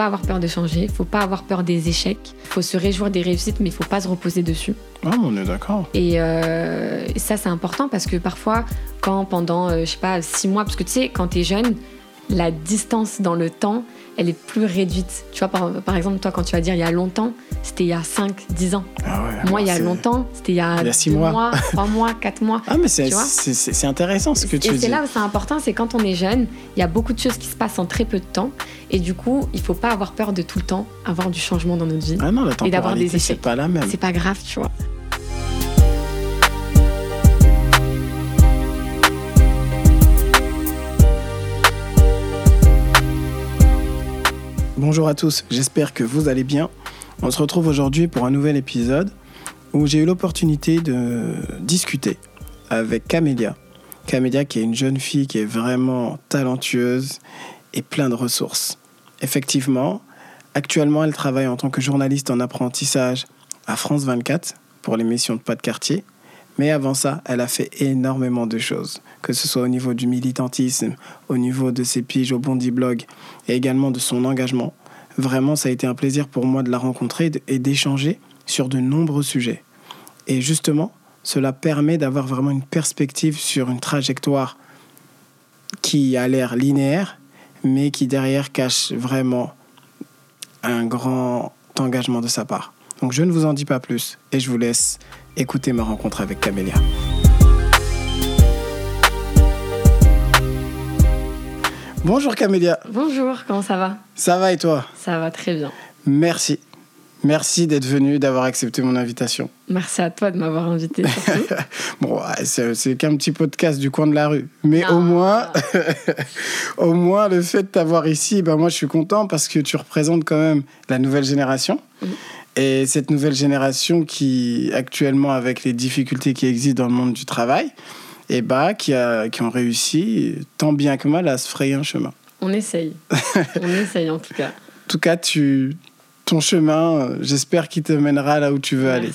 pas avoir peur de changer, faut pas avoir peur des échecs, faut se réjouir des réussites, mais il faut pas se reposer dessus. Ah, on est d'accord. Et, euh, ça, c'est important parce que parfois, quand pendant, euh, je sais pas, six mois, parce que tu sais, quand tu es jeune, la distance dans le temps, elle est plus réduite. Tu vois, par, par exemple, toi, quand tu vas dire il y a longtemps, c'était il y a 5, 10 ans. Ah ouais, Moi, il y a longtemps, c'était il y a, Il y a six deux mois. 3 mois, 4 mois. Ah, mais c'est intéressant ce que tu et dis. c'est là où c'est important, c'est quand on est jeune, il y a beaucoup de choses qui se passent en très peu de temps. Et du coup, il faut pas avoir peur de tout le temps avoir du changement dans notre vie. Ah non, la Et d'avoir des temporalité, c'est échecs. pas la même. C'est pas grave, tu vois. Bonjour à tous, j'espère que vous allez bien. On se retrouve aujourd'hui pour un nouvel épisode où j'ai eu l'opportunité de discuter avec Camélia. Camélia qui est une jeune fille qui est vraiment talentueuse et plein de ressources. Effectivement, actuellement elle travaille en tant que journaliste en apprentissage à France 24 pour l'émission de Pas de quartier. Mais avant ça, elle a fait énormément de choses, que ce soit au niveau du militantisme, au niveau de ses piges au Bondi Blog et également de son engagement. Vraiment, ça a été un plaisir pour moi de la rencontrer et d'échanger sur de nombreux sujets. Et justement, cela permet d'avoir vraiment une perspective sur une trajectoire qui a l'air linéaire, mais qui derrière cache vraiment un grand engagement de sa part. Donc je ne vous en dis pas plus et je vous laisse écouter ma rencontre avec Camélia. Bonjour Camélia, Bonjour, comment ça va ça va et toi Ça va très bien. Merci. Merci d'être venu, d'avoir accepté mon invitation. Merci à toi de m'avoir invité. Bon, c'est qu'un petit podcast du coin de la rue. Mais au moins, au moins, le fait de t'avoir ici, ben moi, je suis content parce que tu représentes quand même la nouvelle génération. Mhm. Et cette nouvelle génération qui, actuellement, avec les difficultés qui existent dans le monde du travail, et bah, qui, a, qui ont réussi, tant bien que mal, à se frayer un chemin. On essaye. On essaye en tout cas. En tout cas, tu, ton chemin, euh, j'espère qu'il te mènera là où tu veux aller.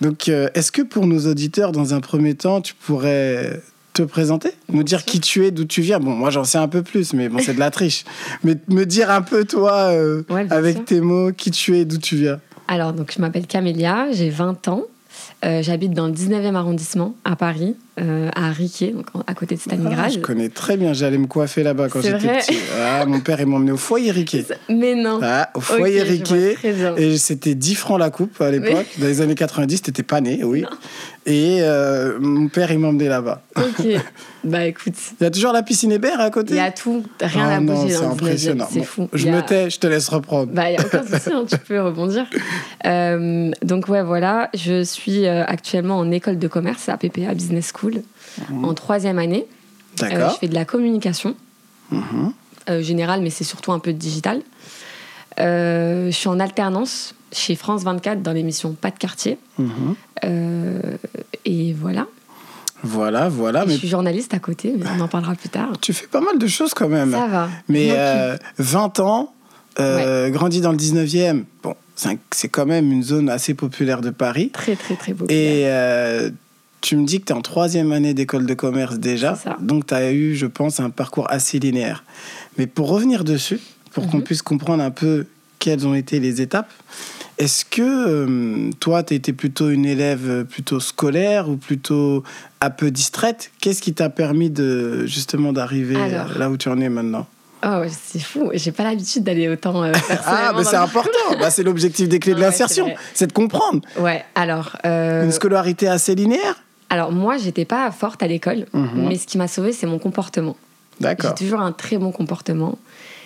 Donc, euh, est-ce que pour nos auditeurs, dans un premier temps, tu pourrais te présenter? Nous dire qui tu es, d'où tu viens? Bon, moi, j'en sais un peu plus, mais bon, c'est de la triche. Mais me dire un peu, toi, euh, Ouais, avec sûr. tes mots, qui tu es, d'où tu viens. Alors, donc, je m'appelle Camélia, j'ai 20 ans. Euh, J'habite dans le 19e arrondissement, à Paris, euh, à Riquet, donc à côté de Ah, Stalingrad. je connais très bien, j'allais me coiffer là-bas quand j'étais petit. Ah, mon père, il m'a emmené au foyer Riquet. Mais non. Ah, au foyer Riquet. Et c'était 10 francs la coupe à l'époque. Dans les années 90, t'étais pas né, oui. Non. Et euh, mon père, il m'a emmené là-bas. Ok. bah écoute, Il y a toujours la piscine Hébert à côté? Il y a tout, rien Ah à non, bouger c'est dans le 19e, impressionnant. c'est Bon, fou. Je me tais, je te laisse reprendre. Bah, il n'y a aucun souci, hein, tu peux rebondir. Euh, donc, ouais, voilà, je suis actuellement en école de commerce à PPA Business School, en troisième année. Euh, je fais de la communication Mhm. euh, générale, mais c'est surtout un peu de digital. Euh, je suis en alternance chez France 24 dans l'émission Pas de quartier. Mhm. Euh, et voilà. Voilà, voilà. Et Mais Je suis journaliste à côté, mais on en parlera plus tard. tu fais pas mal de choses quand même. Ça va. Mais euh, 20 ans, euh, grandi dans le 19e, bon, c'est quand même une zone assez populaire de Paris. Très, très, très beau. Et euh, tu me dis que tu es en troisième année d'école de commerce déjà. Donc tu as eu, je pense, un parcours assez linéaire. Mais pour revenir dessus, pour qu'on Mhm. puisse comprendre un peu quelles ont été les étapes, est-ce que euh, toi, tu étais plutôt une élève euh, plutôt scolaire ou plutôt un peu distraite? Qu'est-ce qui t'a permis de justement d'arriver Alors. là où tu en es maintenant? Oh, c'est fou. J'ai pas l'habitude d'aller autant euh, Ah, mais c'est important. bah, c'est l'objectif des clés de Ouais, l'insertion, c'est de comprendre. Ouais, alors. euh, Une scolarité assez linéaire? Alors, moi, j'étais pas forte à l'école, Mhm. mais ce qui m'a sauvée, c'est mon comportement. J'ai D'accord. toujours un très bon comportement.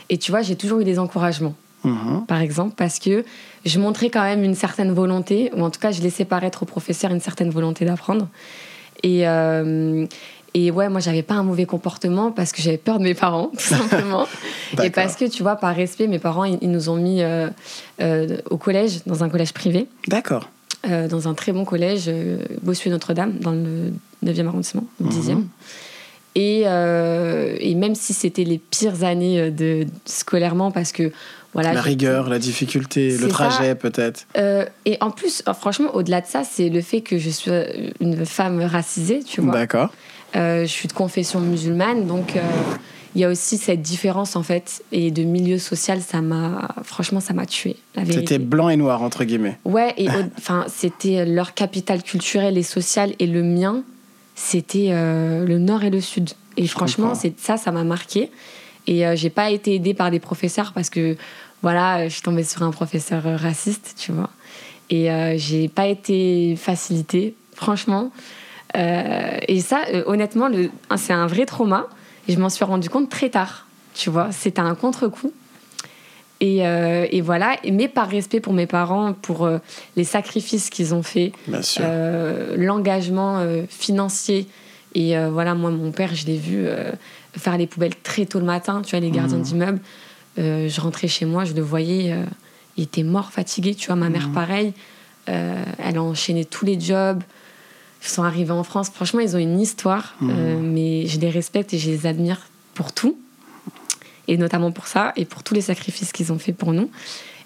Et tu vois, j'ai toujours eu des encouragements, Mhm. par exemple, parce que je montrais quand même une certaine volonté, ou en tout cas, je laissais paraître au professeur une certaine volonté d'apprendre. Et, euh, et ouais, moi, j'avais pas un mauvais comportement parce que j'avais peur de mes parents, tout simplement. et parce que, tu vois, par respect, mes parents, ils, ils nous ont mis euh, euh, au collège, dans un collège privé, D'accord. Euh, dans un très bon collège, euh, Bossuet-Notre-Dame, dans le 9e arrondissement, le 10e. Mhm. Et, euh, et même si c'était les pires années euh, de, scolairement, parce que voilà. la rigueur, la difficulté, le trajet peut-être. Et en plus, euh, franchement, au-delà de ça, c'est le fait que je suis une femme racisée, tu vois. D'accord. Je suis de confession musulmane, donc il y a aussi cette différence en fait et de milieu social ça m'a franchement ça m'a tué C'était blanc et noir entre guillemets. ouais et enfin c'était leur capitale culturelle et sociale et le mien c'était euh, le nord et le sud. Et Je franchement c'est ça ça m'a marqué. Et euh, j'ai pas été aidée par des professeurs parce que voilà je suis tombée sur un professeur euh, raciste tu vois. Et euh, j'ai pas été facilitée franchement. Euh, et ça euh, honnêtement c'est un vrai trauma et je m'en suis rendu compte très tard tu vois c'était un contre-coup et, euh, et voilà mais par respect pour mes parents pour euh, les sacrifices qu'ils ont fait Bien sûr. euh, l'engagement financier. Et voilà, moi, mon père, je l'ai vu faire les poubelles très tôt le matin, tu vois, les gardiens Mhm. d'immeuble. Euh, je rentrais chez moi, je le voyais, il était mort, fatigué, tu vois. Ma mère, Mhm. pareil, elle a enchaîné tous les jobs. Ils sont arrivés en France. Franchement, ils ont une histoire, Mhm. euh, mais je les respecte et je les admire pour tout. Et notamment pour ça, et pour tous les sacrifices qu'ils ont fait pour nous.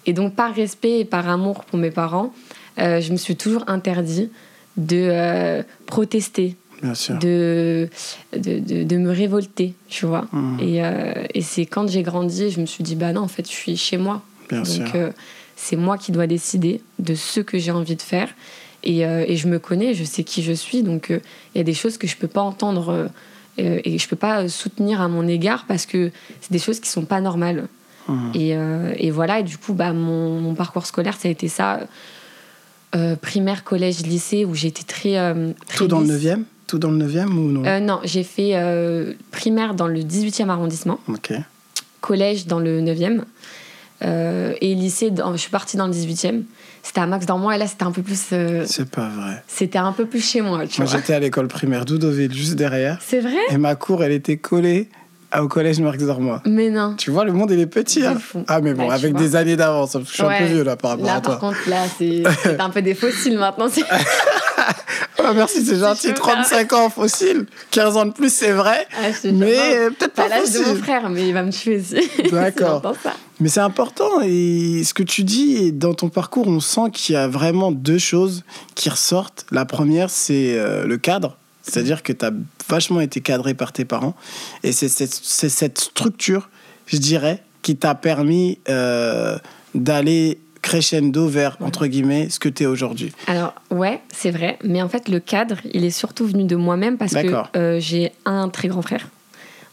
Et donc, par respect et par amour pour mes parents, euh, je me suis toujours interdit de euh, protester, Bien sûr. de, de, de- de me révolter, tu vois. Mhm. Et, et c'est quand j'ai grandi, je me suis dit, bah non, en fait, je suis chez moi. Bien. Donc, c'est moi qui dois décider de ce que j'ai envie de faire. Et, euh, et je me connais, je sais qui je suis. Donc, euh, il y a des choses que je peux pas entendre euh, euh, et je peux pas soutenir à mon égard parce que c'est des choses qui sont pas normales. Mhm. Et, et voilà, et du coup, bah, mon, mon parcours scolaire, ça a été ça. Primaire, collège, lycée, où j'étais très, très Tout dans le lisse. 9e Tout dans le 9e ou non? Non, j'ai fait primaire dans le 18e arrondissement, collège dans le 9e, euh, et lycée, dans- je suis partie dans le 18e. C'était à Max Dormois, et là, c'était un peu plus, euh, C'est pas vrai. c'était un peu plus chez moi, tu Moi, j'étais à l'école primaire d'Oudoville, juste derrière. C'est vrai Et ma cour, elle était collée au collège Marx Dormois. Mais non. Tu vois, le monde, il est petit. Hein. fou. Ah, mais bon, Bah, avec des années d'avance. Je suis un peu vieux, là, par rapport Là, à par toi. contre, là, c'est un peu des fossiles maintenant. Ah, merci, c'est gentil. peux 35 ans ce 15 ans de plus, c'est vrai. Ah. Mais euh, peut-être Pas pas l'âge de mon fossile. frère, mais il va me tuer aussi. D'accord. Mais c'est important et ce que tu dis et dans ton parcours, on sent qu'il y a vraiment deux choses qui ressortent. La première, c'est euh, le cadre, c'est-à-dire que tu as vachement été cadré par tes parents et c'est cette, cette structure, je dirais, qui t'a permis euh, d'aller crescendo vers, entre guillemets, ce que tu es aujourd'hui. Alors, ouais, c'est vrai. Mais en fait, le cadre, il est surtout venu de moi-même parce que euh, j'ai un très grand frère.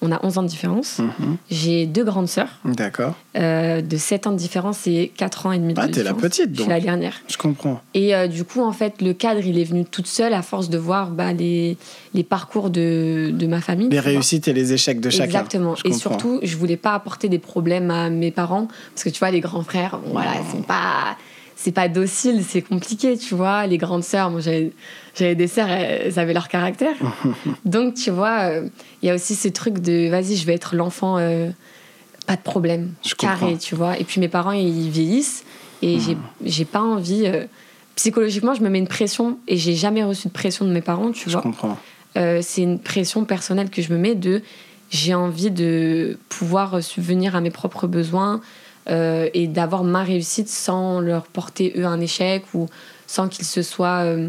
On a 11 ans de différence. Mhm. J'ai deux grandes sœurs D'accord, euh, de 7 ans de différence et 4 ans et demi de Ah, t'es la différence. petite, Je donc. suis la dernière. je comprends. Et euh, du coup, en fait, le cadre, il est venu toute seule à force de voir bah, les, les parcours de, de ma famille. Les vois. réussites et les échecs de chacun. Exactement. Je Et comprends. surtout, je voulais pas apporter des problèmes à mes parents parce que tu vois, les grands frères, bon, voilà, ils sont pas, c'est pas docile, c'est compliqué, tu vois. Les grandes sœurs, moi j'avais, des sœurs, elles avaient leur caractère. Donc tu vois, euh, il y a aussi ce truc de, vas-y, je vais être l'enfant, euh, pas de problème, Je carré, comprends. tu vois. Et puis mes parents, ils vieillissent et j'ai, j'ai pas envie. euh, psychologiquement, je me mets une pression et j'ai jamais reçu de pression de mes parents, tu Je vois. comprends. Euh, c'est une pression personnelle que je me mets de j'ai envie de pouvoir subvenir à mes propres besoins euh, et d'avoir ma réussite sans leur porter eux un échec ou sans qu'ils se soient euh,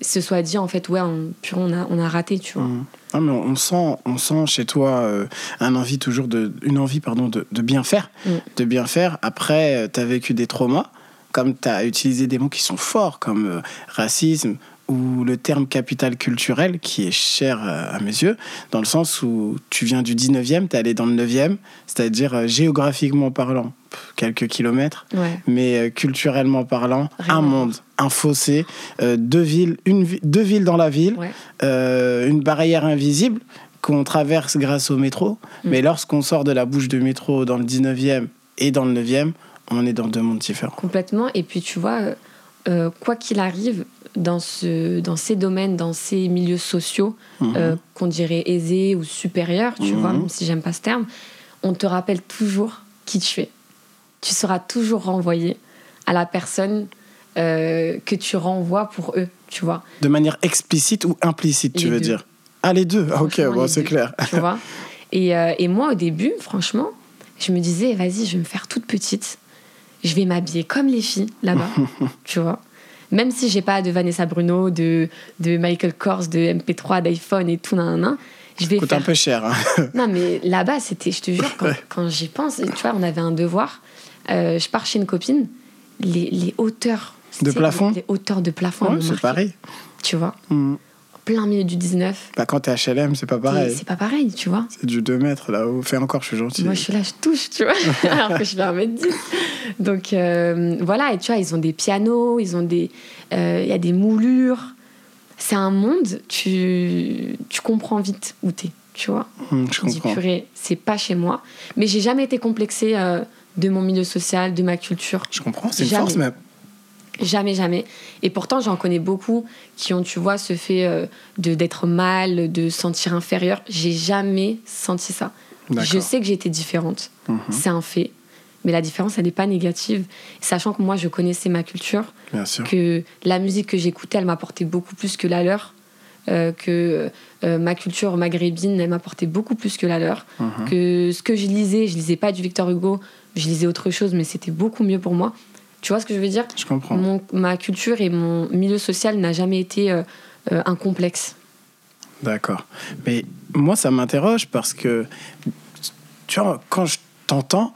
se soient dit en fait ouais on, purée, on a on a raté tu vois Mhm. Non, mais on on sent, on sent chez toi euh, un envie toujours de, une envie pardon, de, de bien faire. Mm. De bien faire. Après, tu as vécu des traumas, comme tu as utilisé des mots qui sont forts, comme euh, racisme ou le terme capital culturel, qui est cher euh, à mes yeux, dans le sens où tu viens du 19e, tu es allé dans le 9e, c'est-à-dire euh, géographiquement parlant, quelques kilomètres, ouais mais euh, culturellement parlant, Rien un monde, un fossé, euh, deux, villes, une, deux villes dans la ville ouais euh, une barrière invisible qu'on traverse grâce au métro. Mm. Mais lorsqu'on sort de la bouche de métro dans le 19e et dans le 9e, on est dans deux mondes différents. complètement et puis tu vois quoi qu'il arrive dans ce dans ces domaines dans ces milieux sociaux Mhm. euh, qu'on dirait aisés ou supérieurs, tu Mhm. vois, même si j'aime pas ce terme, on te rappelle toujours qui tu es. Tu seras toujours renvoyé à la personne euh, que tu renvoies pour eux, tu vois. De manière explicite ou implicite, tu Les veux deux. dire? Ah, les deux Ah, Ok, bon, c'est clair. Tu vois. Et, euh, et moi, au début, franchement, je me disais, vas-y, je vais me faire toute petite. Je vais m'habiller comme les filles là-bas, tu vois. Même si j'ai pas de Vanessa Bruno, de, de Michael Kors, de MP3, d'iPhone et tout, nan, nan, je vais Coûte faire... un peu cher. hein. Non, mais là-bas, c'était, je te jure, quand, quand j'y pense, tu vois, on avait un devoir. Euh, je pars chez une copine, les, les hauteurs. De plafond Les hauteurs de plafond. Ouais, c'est pareil. Tu vois, Mm. en plein milieu du 19. Bah, quand t'es HLM, c'est pas pareil. C'est pas pareil, tu vois. C'est du 2 mètres là-haut. Fais encore, je suis gentil. Moi, je suis là, je touche, tu vois, alors que je fais un mètre 10. Donc, euh, voilà, et tu vois, ils ont des pianos, ils ont des... euh, Il y a des moulures. C'est un monde, tu, tu comprends vite où t'es, tu vois. Mm, je Tu dis, comprends. purée, c'est pas chez moi. Mais j'ai jamais été complexée euh, de mon milieu social, de ma culture. Je comprends, c'est une Jamais. force même. Jamais, jamais. Et pourtant, j'en connais beaucoup qui ont, tu vois, ce fait euh, de d'être mal, de se sentir inférieur. J'ai jamais senti ça. Je sais que j'étais différente, Mhm, c'est un fait. Mais la différence, elle n'est pas négative. Sachant que moi, je connaissais ma culture, Bien sûr. que la musique que j'écoutais, elle m'apportait beaucoup plus que la leur. Euh, que euh, ma culture maghrébine, elle m'apportait beaucoup plus que la leur. Mhm. Que ce que je lisais, je lisais pas du Victor Hugo, je lisais autre chose, mais c'était beaucoup mieux pour moi. Tu vois ce que je veux dire? Je comprends. mon, ma culture et mon milieu social n'a jamais été euh, euh, un complexe. D'accord. Mais moi, ça m'interroge parce que, tu vois, quand je t'entends,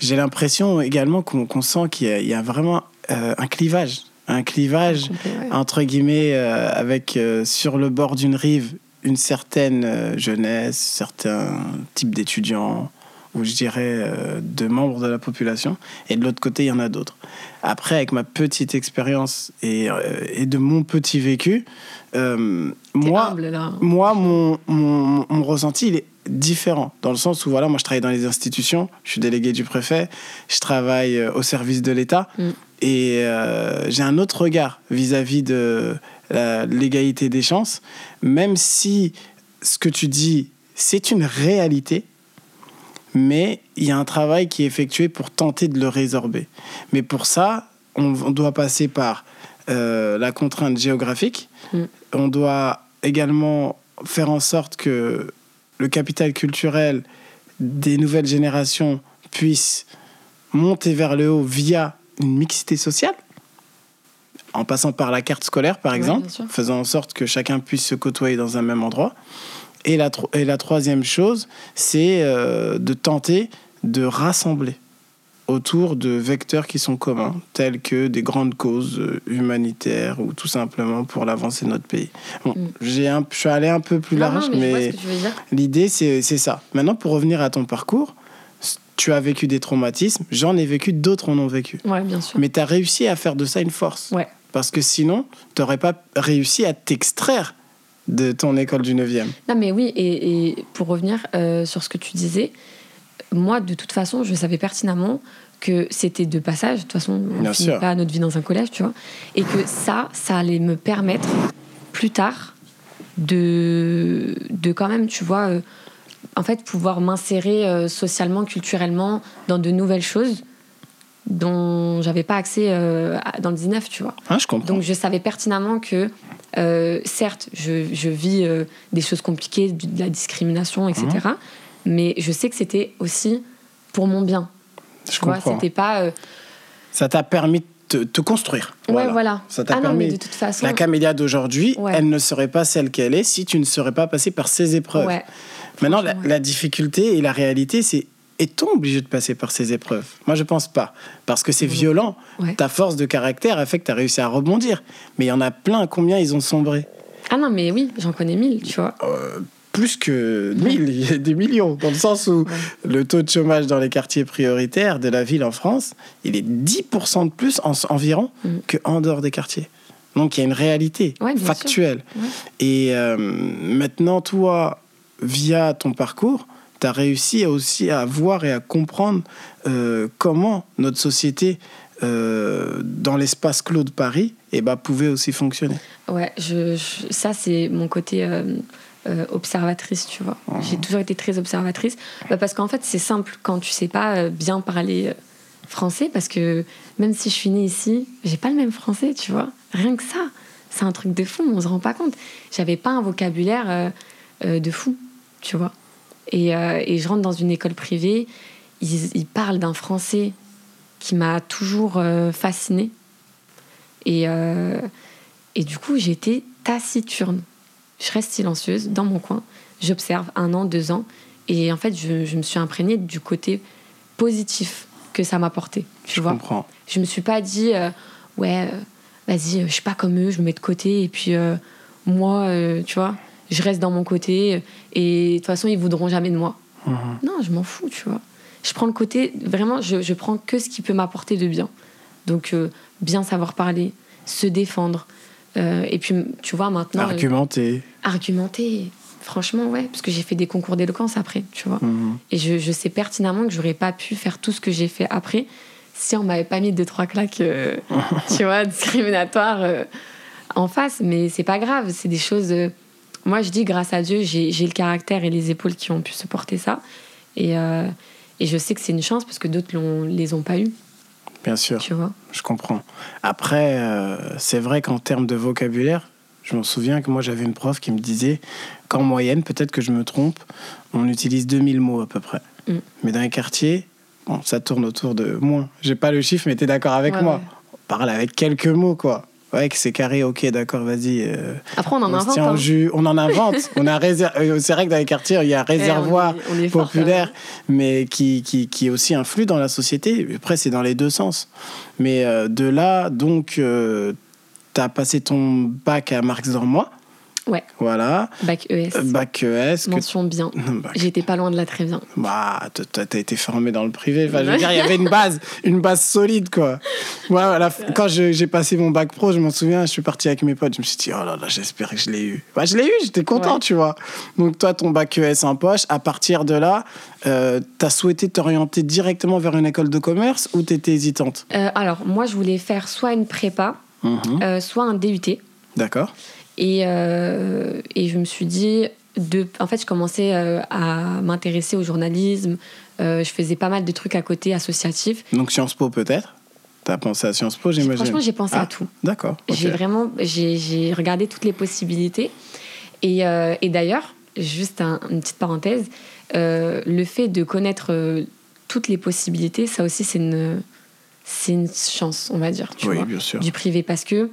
j'ai l'impression également qu'on qu'on sent qu'il y, a- il y a vraiment un clivage. Un clivage, ouais. entre guillemets, euh, avec euh, sur le bord d'une rive une certaine euh, jeunesse, certains types d'étudiants, ou je dirais de membres de la population, et de l'autre côté, il y en a d'autres. Après, avec ma petite expérience et, et de mon petit vécu, moi, humble, là. moi, mon, mon, mon ressenti, il est différent. Dans le sens où, voilà, moi, je travaille dans les institutions, je suis délégué du préfet, je travaille au service de l'État, Mm. Et euh, j'ai un autre regard vis-à-vis de l'égalité des chances, même si ce que tu dis, c'est une réalité, mais il y a un travail qui est effectué pour tenter de le résorber. Mais pour ça, on, on doit passer par euh, la contrainte géographique, Mm. on doit également faire en sorte que le capital culturel des nouvelles générations puisse monter vers le haut via une mixité sociale, en passant par la carte scolaire, par Ouais, exemple, faisant en sorte que chacun puisse se côtoyer dans un même endroit. Et la, tro- et la troisième chose, c'est euh, de tenter de rassembler autour de vecteurs qui sont communs, tels que des grandes causes euh, humanitaires ou tout simplement pour l'avancée de notre pays. Bon, Mm. j'ai un, je suis allé un peu plus Non, large, non, mais, mais l'idée, c'est c'est ça. Maintenant, pour revenir à ton parcours, tu as vécu des traumatismes, j'en ai vécu, d'autres en ont vécu. Ouais, bien sûr. Mais tu as réussi à faire de ça une force. Ouais. Parce que sinon, tu n'aurais pas réussi à t'extraire de ton école du 9e. Non, mais oui, et, et pour revenir euh, sur ce que tu disais, moi, de toute façon, je savais pertinemment que c'était de passage. De toute façon, on finit sûr. pas notre vie dans un collège, tu vois. Et que ça, ça allait me permettre plus tard de, de quand même, tu vois, euh, en fait, pouvoir m'insérer euh, socialement, culturellement dans de nouvelles choses dont j'avais pas accès euh, dans le 19, tu vois. Hein, je comprends. Donc je savais pertinemment que, euh, certes, je, je vis euh, des choses compliquées, de la discrimination, etc. Mhm. Mais je sais que c'était aussi pour mon bien. je vois, comprends. c'était pas. euh, Ça t'a permis de te, te construire. Ouais, voilà. Ça t'a Ah non, permis. de toute façon. La camélia d'aujourd'hui, Ouais. elle ne serait pas celle qu'elle est si tu ne serais pas passé par ces épreuves. Ouais. Maintenant, la, difficulté et la réalité, c'est est-on obligé de passer par ces épreuves? Moi, je pense pas. Parce que c'est violent. Ouais. Ta force de caractère a fait que tu as réussi à rebondir. Mais il y en a plein. Combien ils ont sombré? Ah non, mais oui, j'en connais mille, tu vois. Plus que 1000, il y a des millions. Dans le sens où Ouais. le taux de chômage dans les quartiers prioritaires de la ville en France, il est 10% de plus en- environ Mhm. qu'en dehors des quartiers. Donc il y a une réalité Ouais, factuelle. Et euh, maintenant, toi, via ton parcours, tu as réussi aussi à voir et à comprendre euh, comment notre société, euh, dans l'espace clos de Paris, eh ben, pouvait aussi fonctionner. Ouais, je, je- ça, c'est mon côté euh, observatrice, tu vois. Mhm. J'ai toujours été très observatrice. Bah, parce qu'en fait, c'est simple quand tu sais pas bien parler français, parce que même si je suis née ici, j'ai pas le même français, tu vois. Rien que ça. C'est un truc de fou, on se rend pas compte. J'avais pas un vocabulaire de fou, tu vois. Et, euh, et je rentre dans une école privée, ils, ils parlent d'un français qui m'a toujours euh, fascinée. Et, euh, et du coup, j'étais taciturne. Je reste silencieuse dans mon coin. J'observe un an, deux ans. Et en fait, je, je me suis imprégnée du côté positif que ça m'apportait. Tu Je vois comprends. je me suis pas dit ouais vas-y je suis pas comme eux je me mets de côté et puis moi tu vois je reste dans mon côté et de toute façon ils voudront jamais de moi Mhm. non je m'en fous tu vois je prends le côté vraiment je, je prends que ce qui peut m'apporter de bien donc euh, bien savoir parler se défendre Euh, et puis tu vois maintenant euh, Argumenter. argumenter franchement ouais parce que j'ai fait des concours d'éloquence après tu vois Mhm. et je, je sais pertinemment que j'aurais pas pu faire tout ce que j'ai fait après si on m'avait pas mis deux, trois claques, tu vois, discriminatoires en face. Mais c'est pas grave, c'est des choses. Moi, je dis, grâce à Dieu, j'ai le caractère et les épaules qui ont pu supporter ça. Et, euh, et je sais que c'est une chance parce que d'autres l'ont- les ont pas eu, Bien sûr. tu vois. Je comprends. Après, euh, c'est vrai qu'en termes de vocabulaire, je me souviens que moi j'avais une prof qui me disait qu'en moyenne, peut-être que je me trompe, on utilise 2000 mots à peu près. Mm. Mais dans les quartiers, bon, ça tourne autour de moins. J'ai pas le chiffre, mais tu es d'accord avec Ouais, moi. ouais. On parle avec quelques mots, quoi. Ouais, que c'est carré, ok, d'accord, vas-y. euh, Après, on en on invente. hein. jus. On en invente. on a euh, C'est vrai que dans les quartiers, il y a Eh, on réservoir est- on est fort, populaire, mais qui, qui, qui aussi influe dans la société. Après, c'est dans les deux sens. Mais euh, de là, donc, tu as passé ton bac à Marx Dormois. Ouais. Voilà. Bac ES. Bac ES. Que... Mention bien. Bac- J'étais pas loin de là très bien. Bah, t'as été formé dans le privé. Enfin, je veux dire, il y avait une base, une base solide, quoi. Moi, voilà, quand j'ai passé mon bac pro, je m'en souviens, je suis parti avec mes potes. Je me suis dit, oh là là, j'espère que je l'ai eu. Bah, je l'ai eu, j'étais content, Ouais. tu vois. Donc, toi, ton bac ES en poche, à partir de là, euh, t'as souhaité t'orienter directement vers une école de commerce ou t'étais hésitante? Euh, alors, moi, je voulais faire soit une prépa, Mhm. euh, soit un DUT. D'accord. Et, euh, et je me suis dit, de, en fait, je commençais euh, à m'intéresser au journalisme. Euh, je faisais pas mal de trucs à côté associatifs. Donc, Sciences Po, peut-être? T'as pensé à Sciences Po, j'imagine Franchement, j'ai pensé Ah, à tout. D'accord. J'ai vraiment, j'ai j'ai regardé toutes les possibilités. Et, euh, et d'ailleurs, juste un- une petite parenthèse, euh, le fait de connaître euh, toutes les possibilités, ça aussi, c'est une, c'est une chance, on va dire, tu Oui, vois, bien sûr. du privé. Parce que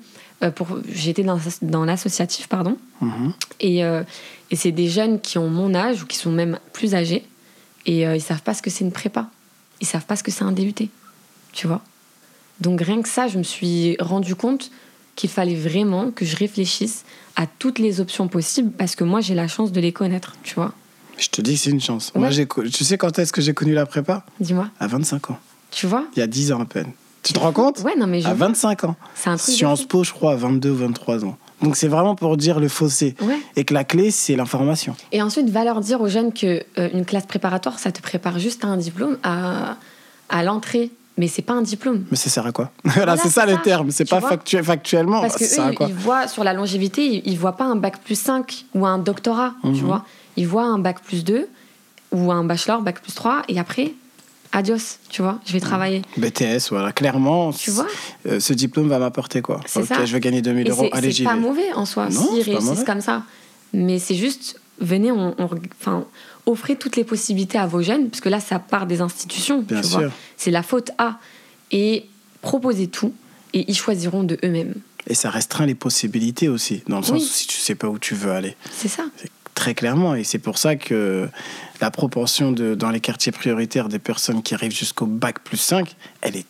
pour, j'étais dans, dans l'associatif, pardon. Mhm. Et, euh, et c'est des jeunes qui ont mon âge ou qui sont même plus âgés et euh, ils savent pas ce que c'est une prépa. Ils savent pas ce que c'est un DUT. Tu vois Donc rien que ça, je me suis rendu compte qu'il fallait vraiment que je réfléchisse à toutes les options possibles parce que moi j'ai la chance de les connaître, tu vois. Je te dis que c'est une chance. Moi, j'ai tu sais quand est-ce que j'ai connu la prépa? Dis-moi, À 25 ans. tu vois? Il y a 10 ans à peine. Tu te rends compte Ouais, non mais je À 25 ans. c'est un truc Sciences. Po, je crois, à 22 ou 23 ans. Donc c'est vraiment pour dire le fossé. Ouais. Et que la clé, c'est l'information. Et ensuite, va leur dire aux jeunes que euh, une classe préparatoire, ça te prépare juste à un diplôme, à, à l'entrée. Mais c'est pas un diplôme. Mais ça sert à quoi? Voilà, c'est c'est ça, le ça. terme. C'est pas factu- factuellement. Parce que ça eux, ils voient sur la longévité, ils, ils voient pas un bac plus 5 ou un doctorat, Mhm. tu vois? Ils voient un bac plus 2 ou un bachelor, bac plus 3, et après, adios, tu vois, je vais travailler. BTS, voilà. Clairement, Tu vois euh, ce diplôme va m'apporter quoi Ok, ça. je vais gagner 2000 Et euros. c'est Allez, c'est pas vais. mauvais en soi, Non, s'ils pas réussissent comme ça. Mais c'est juste, venez, on, on- enfin, offrez toutes les possibilités à vos jeunes, parce que là, ça part des institutions, Bien tu sûr. vois. C'est la faute à. Et proposez tout, et ils choisiront de eux-mêmes. Et ça restreint les possibilités aussi. Dans le sens où si tu sais pas où tu veux aller. C'est ça. Très clairement. Et c'est pour ça que la proportion de, dans les quartiers prioritaires des personnes qui arrivent jusqu'au bac plus 5, elle est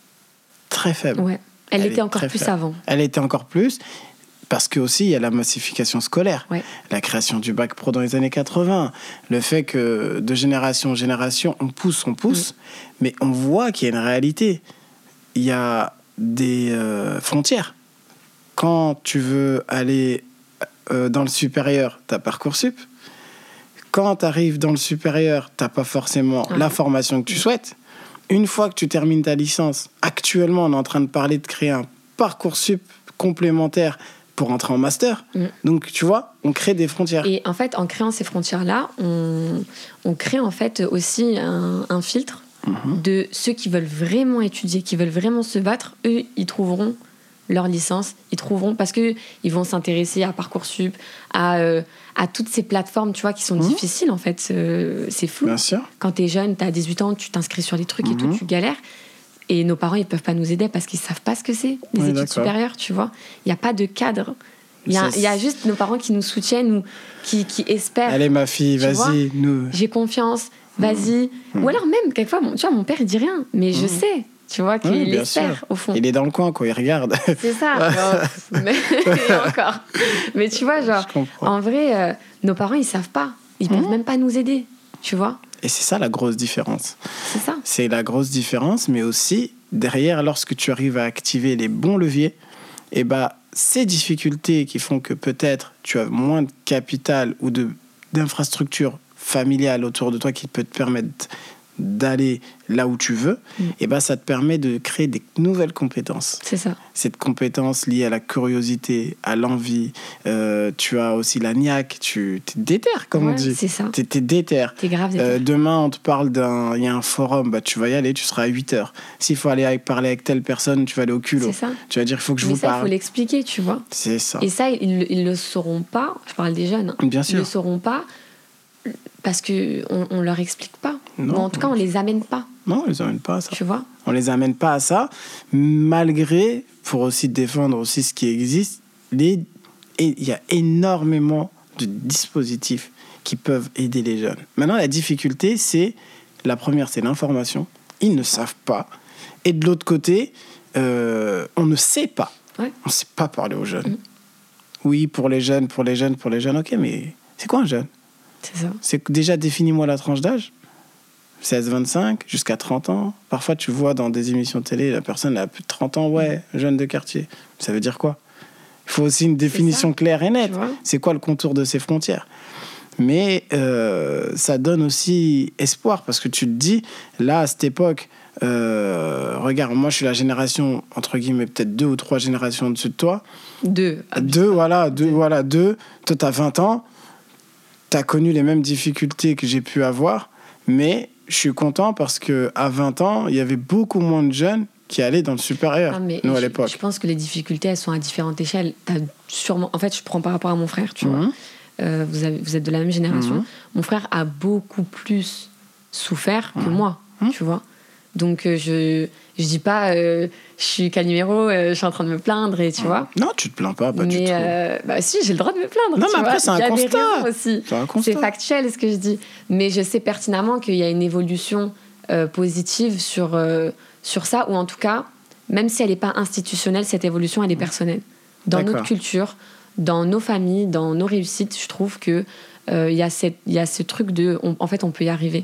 très faible. Ouais. Elle, Elle était encore plus faible. avant. Elle était encore plus parce que aussi il y a la massification scolaire, Ouais. la création du bac pro dans les années 80, le fait que de génération en génération on pousse, on pousse, Mm. mais on voit qu'il y a une réalité. Il y a des euh, frontières. Quand tu veux aller euh, dans le supérieur, tu as Parcoursup. Quand tu arrives dans le supérieur, tu pas forcément Ouais. la formation que tu souhaites. Une fois que tu termines ta licence, actuellement, on est en train de parler de créer un Parcoursup complémentaire pour entrer en master. Mm. Donc, tu vois, on crée des frontières. Et en fait, en créant ces frontières-là, on, on crée en fait aussi un, un filtre Mhm. de ceux qui veulent vraiment étudier, qui veulent vraiment se battre. Eux, ils trouveront leur licence, ils trouveront parce que ils vont s'intéresser à parcoursup, à euh, à toutes ces plateformes, tu vois, qui sont Mhm. difficiles en fait. Euh, c'est flou. Bien sûr. Quand t'es jeune, t'as 18 ans, tu t'inscris sur les trucs et Mhm. tout, tu galères. Et nos parents, ils peuvent pas nous aider parce qu'ils savent pas ce que c'est, les études supérieures, tu vois. Il n'y a pas de cadre. Il y, a- C'est- il y a juste nos parents qui nous soutiennent ou qui, qui espèrent. Allez, ma fille, Tu vas-y, nous. J'ai confiance, vas-y. Ou alors même, quelquequefois, mon, tu vois, mon père, il dit rien, mais je sais, tu vois, qu'il Oui, sûr. au fond. Il est dans le coin, quoi, il regarde. C'est ça. genre, mais, encore. Mais tu vois, genre, en vrai, euh, nos parents, ils savent pas. Ils peuvent même pas nous aider, tu vois. Et c'est ça la grosse différence. C'est ça. C'est la grosse différence, mais aussi derrière, lorsque tu arrives à activer les bons leviers, et bah, ces difficultés qui font que peut-être tu as moins de capital ou de d'infrastructures familiales autour de toi qui peut te permettre d'aller là où tu veux, Mm. et bah, ça te permet de créer des nouvelles compétences. C'est ça. Cette compétence liée à la curiosité, à l'envie, euh, tu as aussi la niaque, tu es déter, comme on dit. C'est ça. Tu es déter. T'es grave. Euh, déter. demain, on te parle d'un. Il y a un forum, bah, tu vas y aller, tu seras à 8 heures. S'il faut aller avec, parler avec telle personne, tu vas aller au culot. C'est ça. Tu vas dire, il faut que je Mais vous ça, il faut parle. l'expliquer, tu vois. C'est ça. Et ça, ils, ils le sauront pas. Je parle des jeunes. hein. Bien Ils le sûr. sauront pas parce que on, leur explique pas. Non. Ou en tout cas, on les amène pas, Non, on les amène pas à ça. tu vois. On les amène pas à ça, malgré, pour aussi défendre aussi ce qui existe, il y a énormément de dispositifs qui peuvent aider les jeunes. Maintenant, la difficulté, c'est la première, c'est l'information. Ils ne savent pas. Et de l'autre côté, euh, on ne sait pas. Ouais. On ne sait pas parler aux jeunes. Mm. Oui, pour les jeunes, pour les jeunes, pour les jeunes. Ok, mais c'est quoi un jeune? C'est ça. c'est que déjà définis-moi la tranche d'âge. 16-25 jusqu'à 30 ans. Parfois, tu vois dans des émissions télé, la personne a plus de 30 ans, ouais, jeune de quartier. Ça veut dire quoi? Il faut aussi une définition claire et nette. C'est quoi le contour de ces frontières? Mais euh, ça donne aussi espoir parce que tu te dis, là, à cette époque, euh, regarde, moi, je suis la génération, entre guillemets, peut-être deux ou trois générations au-dessus de toi. Deux. Ah, Deux, voilà, deux, voilà, deux. Toi, t'as 20 ans, t'as connu les mêmes difficultés que j'ai pu avoir, mais je suis content parce que à 20 ans, il y avait beaucoup moins de jeunes qui allaient dans le supérieur, Ah, mais nous, à je- l'époque. Je pense que les difficultés, elles sont à différentes échelles. T'as sûrement, en fait, je prends par rapport à mon frère, tu vois. Mhm. Euh, vous, avez- vous êtes de la même génération. Mhm. Mon frère a beaucoup plus souffert que moi, Mhm. tu vois. Donc, euh, je je dis pas, euh, je suis Calimero, euh, je suis en train de me plaindre, et tu vois. Non, tu te plains pas, pas du tout. euh, bah si, j'ai le droit de me plaindre. Non, tu mais après, c'est un des constat. aussi. C'est un constat. C'est factuel ce que je dis. Mais je sais pertinemment qu'il y a une évolution euh, positive sur, sur ça, ou en tout cas, même si elle n'est pas institutionnelle, cette évolution, elle est personnelle. Dans notre culture, dans nos familles, dans nos réussites, je trouve que il y, a cette- y a ce truc de. on- en fait, on peut y arriver.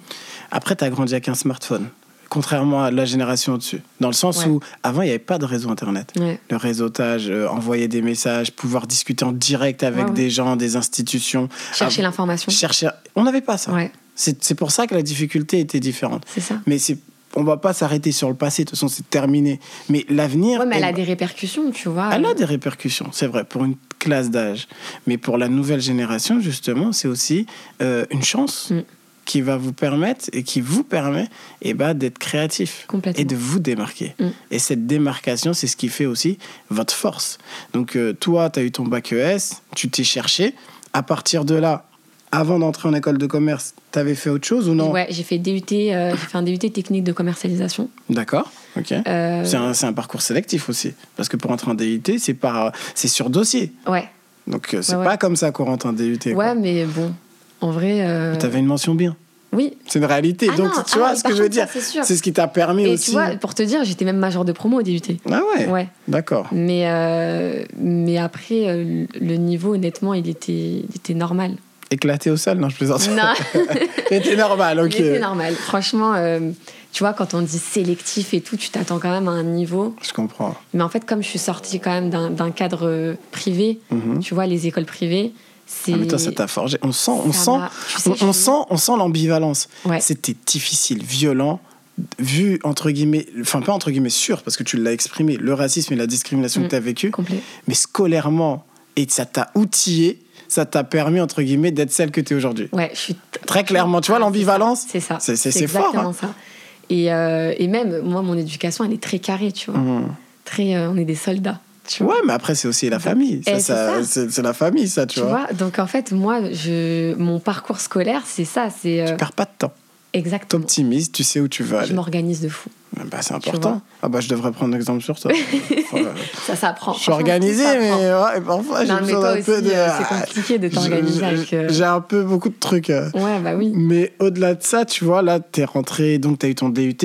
Après, t'as grandi avec un smartphone, contrairement à la génération au-dessus. Dans le sens Ouais. où, avant, il n'y avait pas de réseau Internet. Ouais. Le réseautage, euh, envoyer des messages, pouvoir discuter en direct avec Ouais, des gens, des institutions. Chercher Ah, l'information. Chercher... On n'avait pas ça. C'est pour ça que la difficulté était différente. c'est ça. Mais c'est, on va pas s'arrêter sur le passé, de toute façon c'est terminé. Mais l'avenir, Ouais, mais elle a des répercussions, tu vois. elle a des répercussions, c'est vrai, pour une classe d'âge. Mais pour la nouvelle génération, justement, c'est aussi euh, une chance Mm. Qui va vous permettre et qui vous permet eh ben, d'être créatif et de vous démarquer. Mm. Et cette démarcation, c'est ce qui fait aussi votre force. Donc euh, toi, tu as eu ton bac ES, tu t'es cherché. À partir de là, avant d'entrer en école de commerce, tu avais fait autre chose ou non? Ouais, j'ai fait DUT, euh, j'ai fait un DUT technique de commercialisation. D'accord, ok. Euh, C'est un, c'est un parcours sélectif aussi. Parce que pour entrer en DUT, c'est par, c'est sur dossier. Ouais, Donc euh, c'est Ouais, pas ouais. comme ça qu'on rentre en DUT. ouais, mais bon, en vrai. euh, Tu avais une mention bien. Oui. C'est une réalité. Ah Donc non, tu ah vois oui, ce que je veux dire. c'est ce qui t'a permis Et aussi. tu vois, pour te dire, j'étais même major de promo au DUT. Ah ouais, Ouais. D'accord. Mais, euh, mais après, euh, le niveau, honnêtement, il était, il était normal. Éclaté au sol Non, je plaisante. Non, C'était normal, ok. il était normal. Franchement, euh, tu vois, quand on dit sélectif et tout, tu t'attends quand même à un niveau. Je comprends. Mais en fait, comme je suis sortie quand même d'un cadre privé, Mhm. tu vois, les écoles privées. Ah, mais toi, ça t'a forgé. On sent, on sent, on, sent, on sent l'ambivalence. Ouais. C'était difficile, violent, vu entre guillemets, enfin pas entre guillemets sûr, parce que tu l'as exprimé, le racisme et la discrimination Mm. que tu as vécu, Complet. mais scolairement, et ça t'a outillé, ça t'a permis entre guillemets d'être celle que tu es aujourd'hui. Ouais, je suis. Très clairement, tu vois Ah, l'ambivalence C'est ça. C'est- c'est- C'est c'est fort, exactement hein. ça. Et, euh, et même, moi, mon éducation, elle est très carrée, tu vois. Mhm. Très, euh, on est des soldats. Tu vois. Ouais, mais après c'est aussi la famille. Ça, Eh, c'est ça- la famille, ça, tu, Tu vois, donc en fait, moi, je, mon parcours scolaire, c'est ça, c'est euh, Tu perds pas de temps. exactement. T'optimises, tu sais où tu veux Je m'organise de fou. Bah, c'est important. Ah bah je devrais prendre exemple sur toi. Voilà. Ça s'apprend. Je suis organisé, mais ouais, parfois j'ai besoin d'un peu de. euh, c'est compliqué de t'organiser avec, euh, J'ai un peu beaucoup de trucs. euh. Ouais, bah oui. Mais au-delà de ça, tu vois, là, tu es rentré, donc tu as eu ton DUT.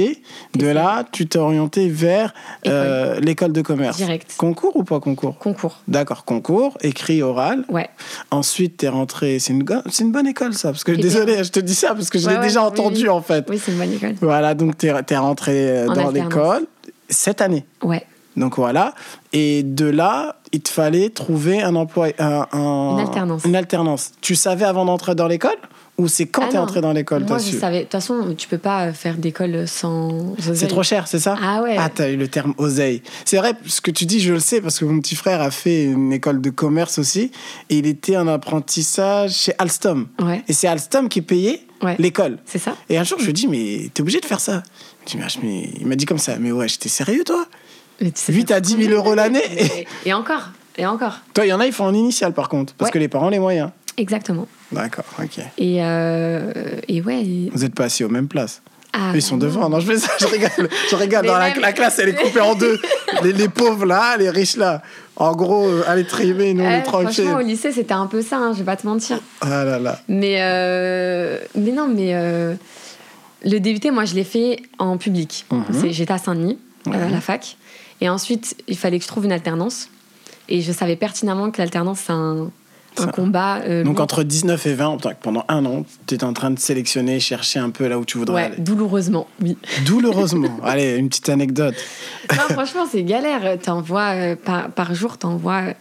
De là, tu t'es orienté vers euh, l'école de commerce. Direct. Concours ou pas concours? Concours. D'accord, concours, écrit, oral. Ouais. Ensuite, tu es rentré. C'est une, une bonne école, ça. Parce que, désolé, je te dis ça parce que je Ouais, l'ai ouais, déjà oui, entendu, oui. en fait. Oui, c'est une bonne école. Voilà, donc tu es, rentré euh, dans l'école cette année. Ouais. Donc voilà. Et de là, il te fallait trouver un emploi. Un, un- Une alternance. Une alternance. Tu savais avant d'entrer dans l'école Ou c'est quand Ah tu es entré dans l'école Moi, je su savais. De toute façon, tu peux pas faire d'école sans. C'est trop cher, c'est ça? Ah ouais. Ah, t'as eu le terme oseille. C'est vrai, ce que tu dis, je le sais, parce que mon petit frère a fait une école de commerce aussi, et il était en apprentissage chez Alstom. Ouais. Et c'est Alstom qui payait Ouais. l'école. C'est ça Et un jour, je lui dis, mais t'es obligé de faire ça. Il m'a dit, mais- il m'a dit comme ça, mais ouais, j'étais sérieux, toi Mais tu sais 8 pas à 10 000 euros l'année Et, et encore. Et encore. Toi, il y en a, ils font en initial, par contre, parce Ouais. que les parents ont les moyens. Exactement. D'accord, ok. Et, euh, et ouais. Vous êtes pas assis aux mêmes places. Ah, Ils sont devant. non. Je fais ça, je rigole. Je rigole. Dans la, classe, elle est coupée en deux. Les, les pauvres là, les riches là. En gros, euh, allez trimer, nous on est tranquille. franchement, au lycée, c'était un peu ça, hein, je vais pas te mentir. Ah là là. Mais, euh, mais non, mais euh, le DUT, moi, je l'ai fait en public. Mhm. J'étais à Saint-Denis, à la fac. Et ensuite, il fallait que je trouve une alternance. Et je savais pertinemment que l'alternance, c'est un, un combat. euh, Donc entre 19 et 20, pendant un an, tu étais en train de sélectionner, chercher un peu là où tu voudrais Ouais, aller. douloureusement, oui. Douloureusement. Allez, une petite anecdote. non, franchement, c'est galère. T'envoies, euh, par, par jour, t'envoies euh,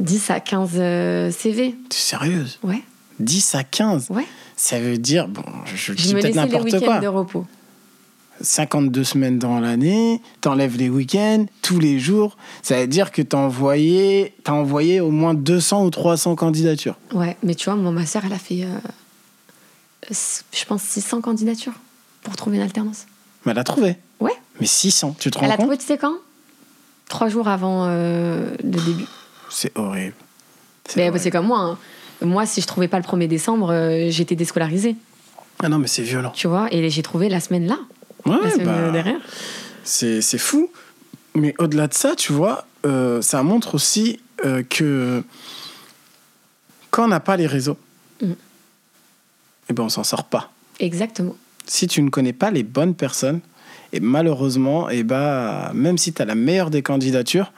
10 à 15 euh, CV. Tu es sérieuse? Ouais, 10 à 15 ouais. Ça veut dire, bon, je, je Je dis me peut-être laissais les n'importe week-ends quoi. de repos. 52 semaines dans l'année, t'enlèves les week-ends, tous les jours. Ça veut dire que t'as envoyé, envoyé au moins 200 ou 300 candidatures. Ouais, mais tu vois, moi, ma soeur, elle a fait, euh, je pense, 600 candidatures pour trouver une alternance. Mais elle a trouvé. Ouais. Mais 600, tu te rends Elle a compte trouvé, tu sais quand? Trois jours avant euh, le début. C'est horrible. Mais horrible. c'est comme moi. hein. Moi, si je trouvais pas le 1er décembre, euh, j'étais déscolarisée, Ah non, mais c'est violent. tu vois. Et j'ai trouvé la semaine là, Ouais, bah, derrière. c'est c'est fou. Mais au-delà de ça, tu vois, euh, ça montre aussi euh, que quand on n'a pas les réseaux, Mhm. eh ben on s'en sort pas. Exactement. si tu ne connais pas les bonnes personnes, et malheureusement, et bah, même si tu as la meilleure des candidatures,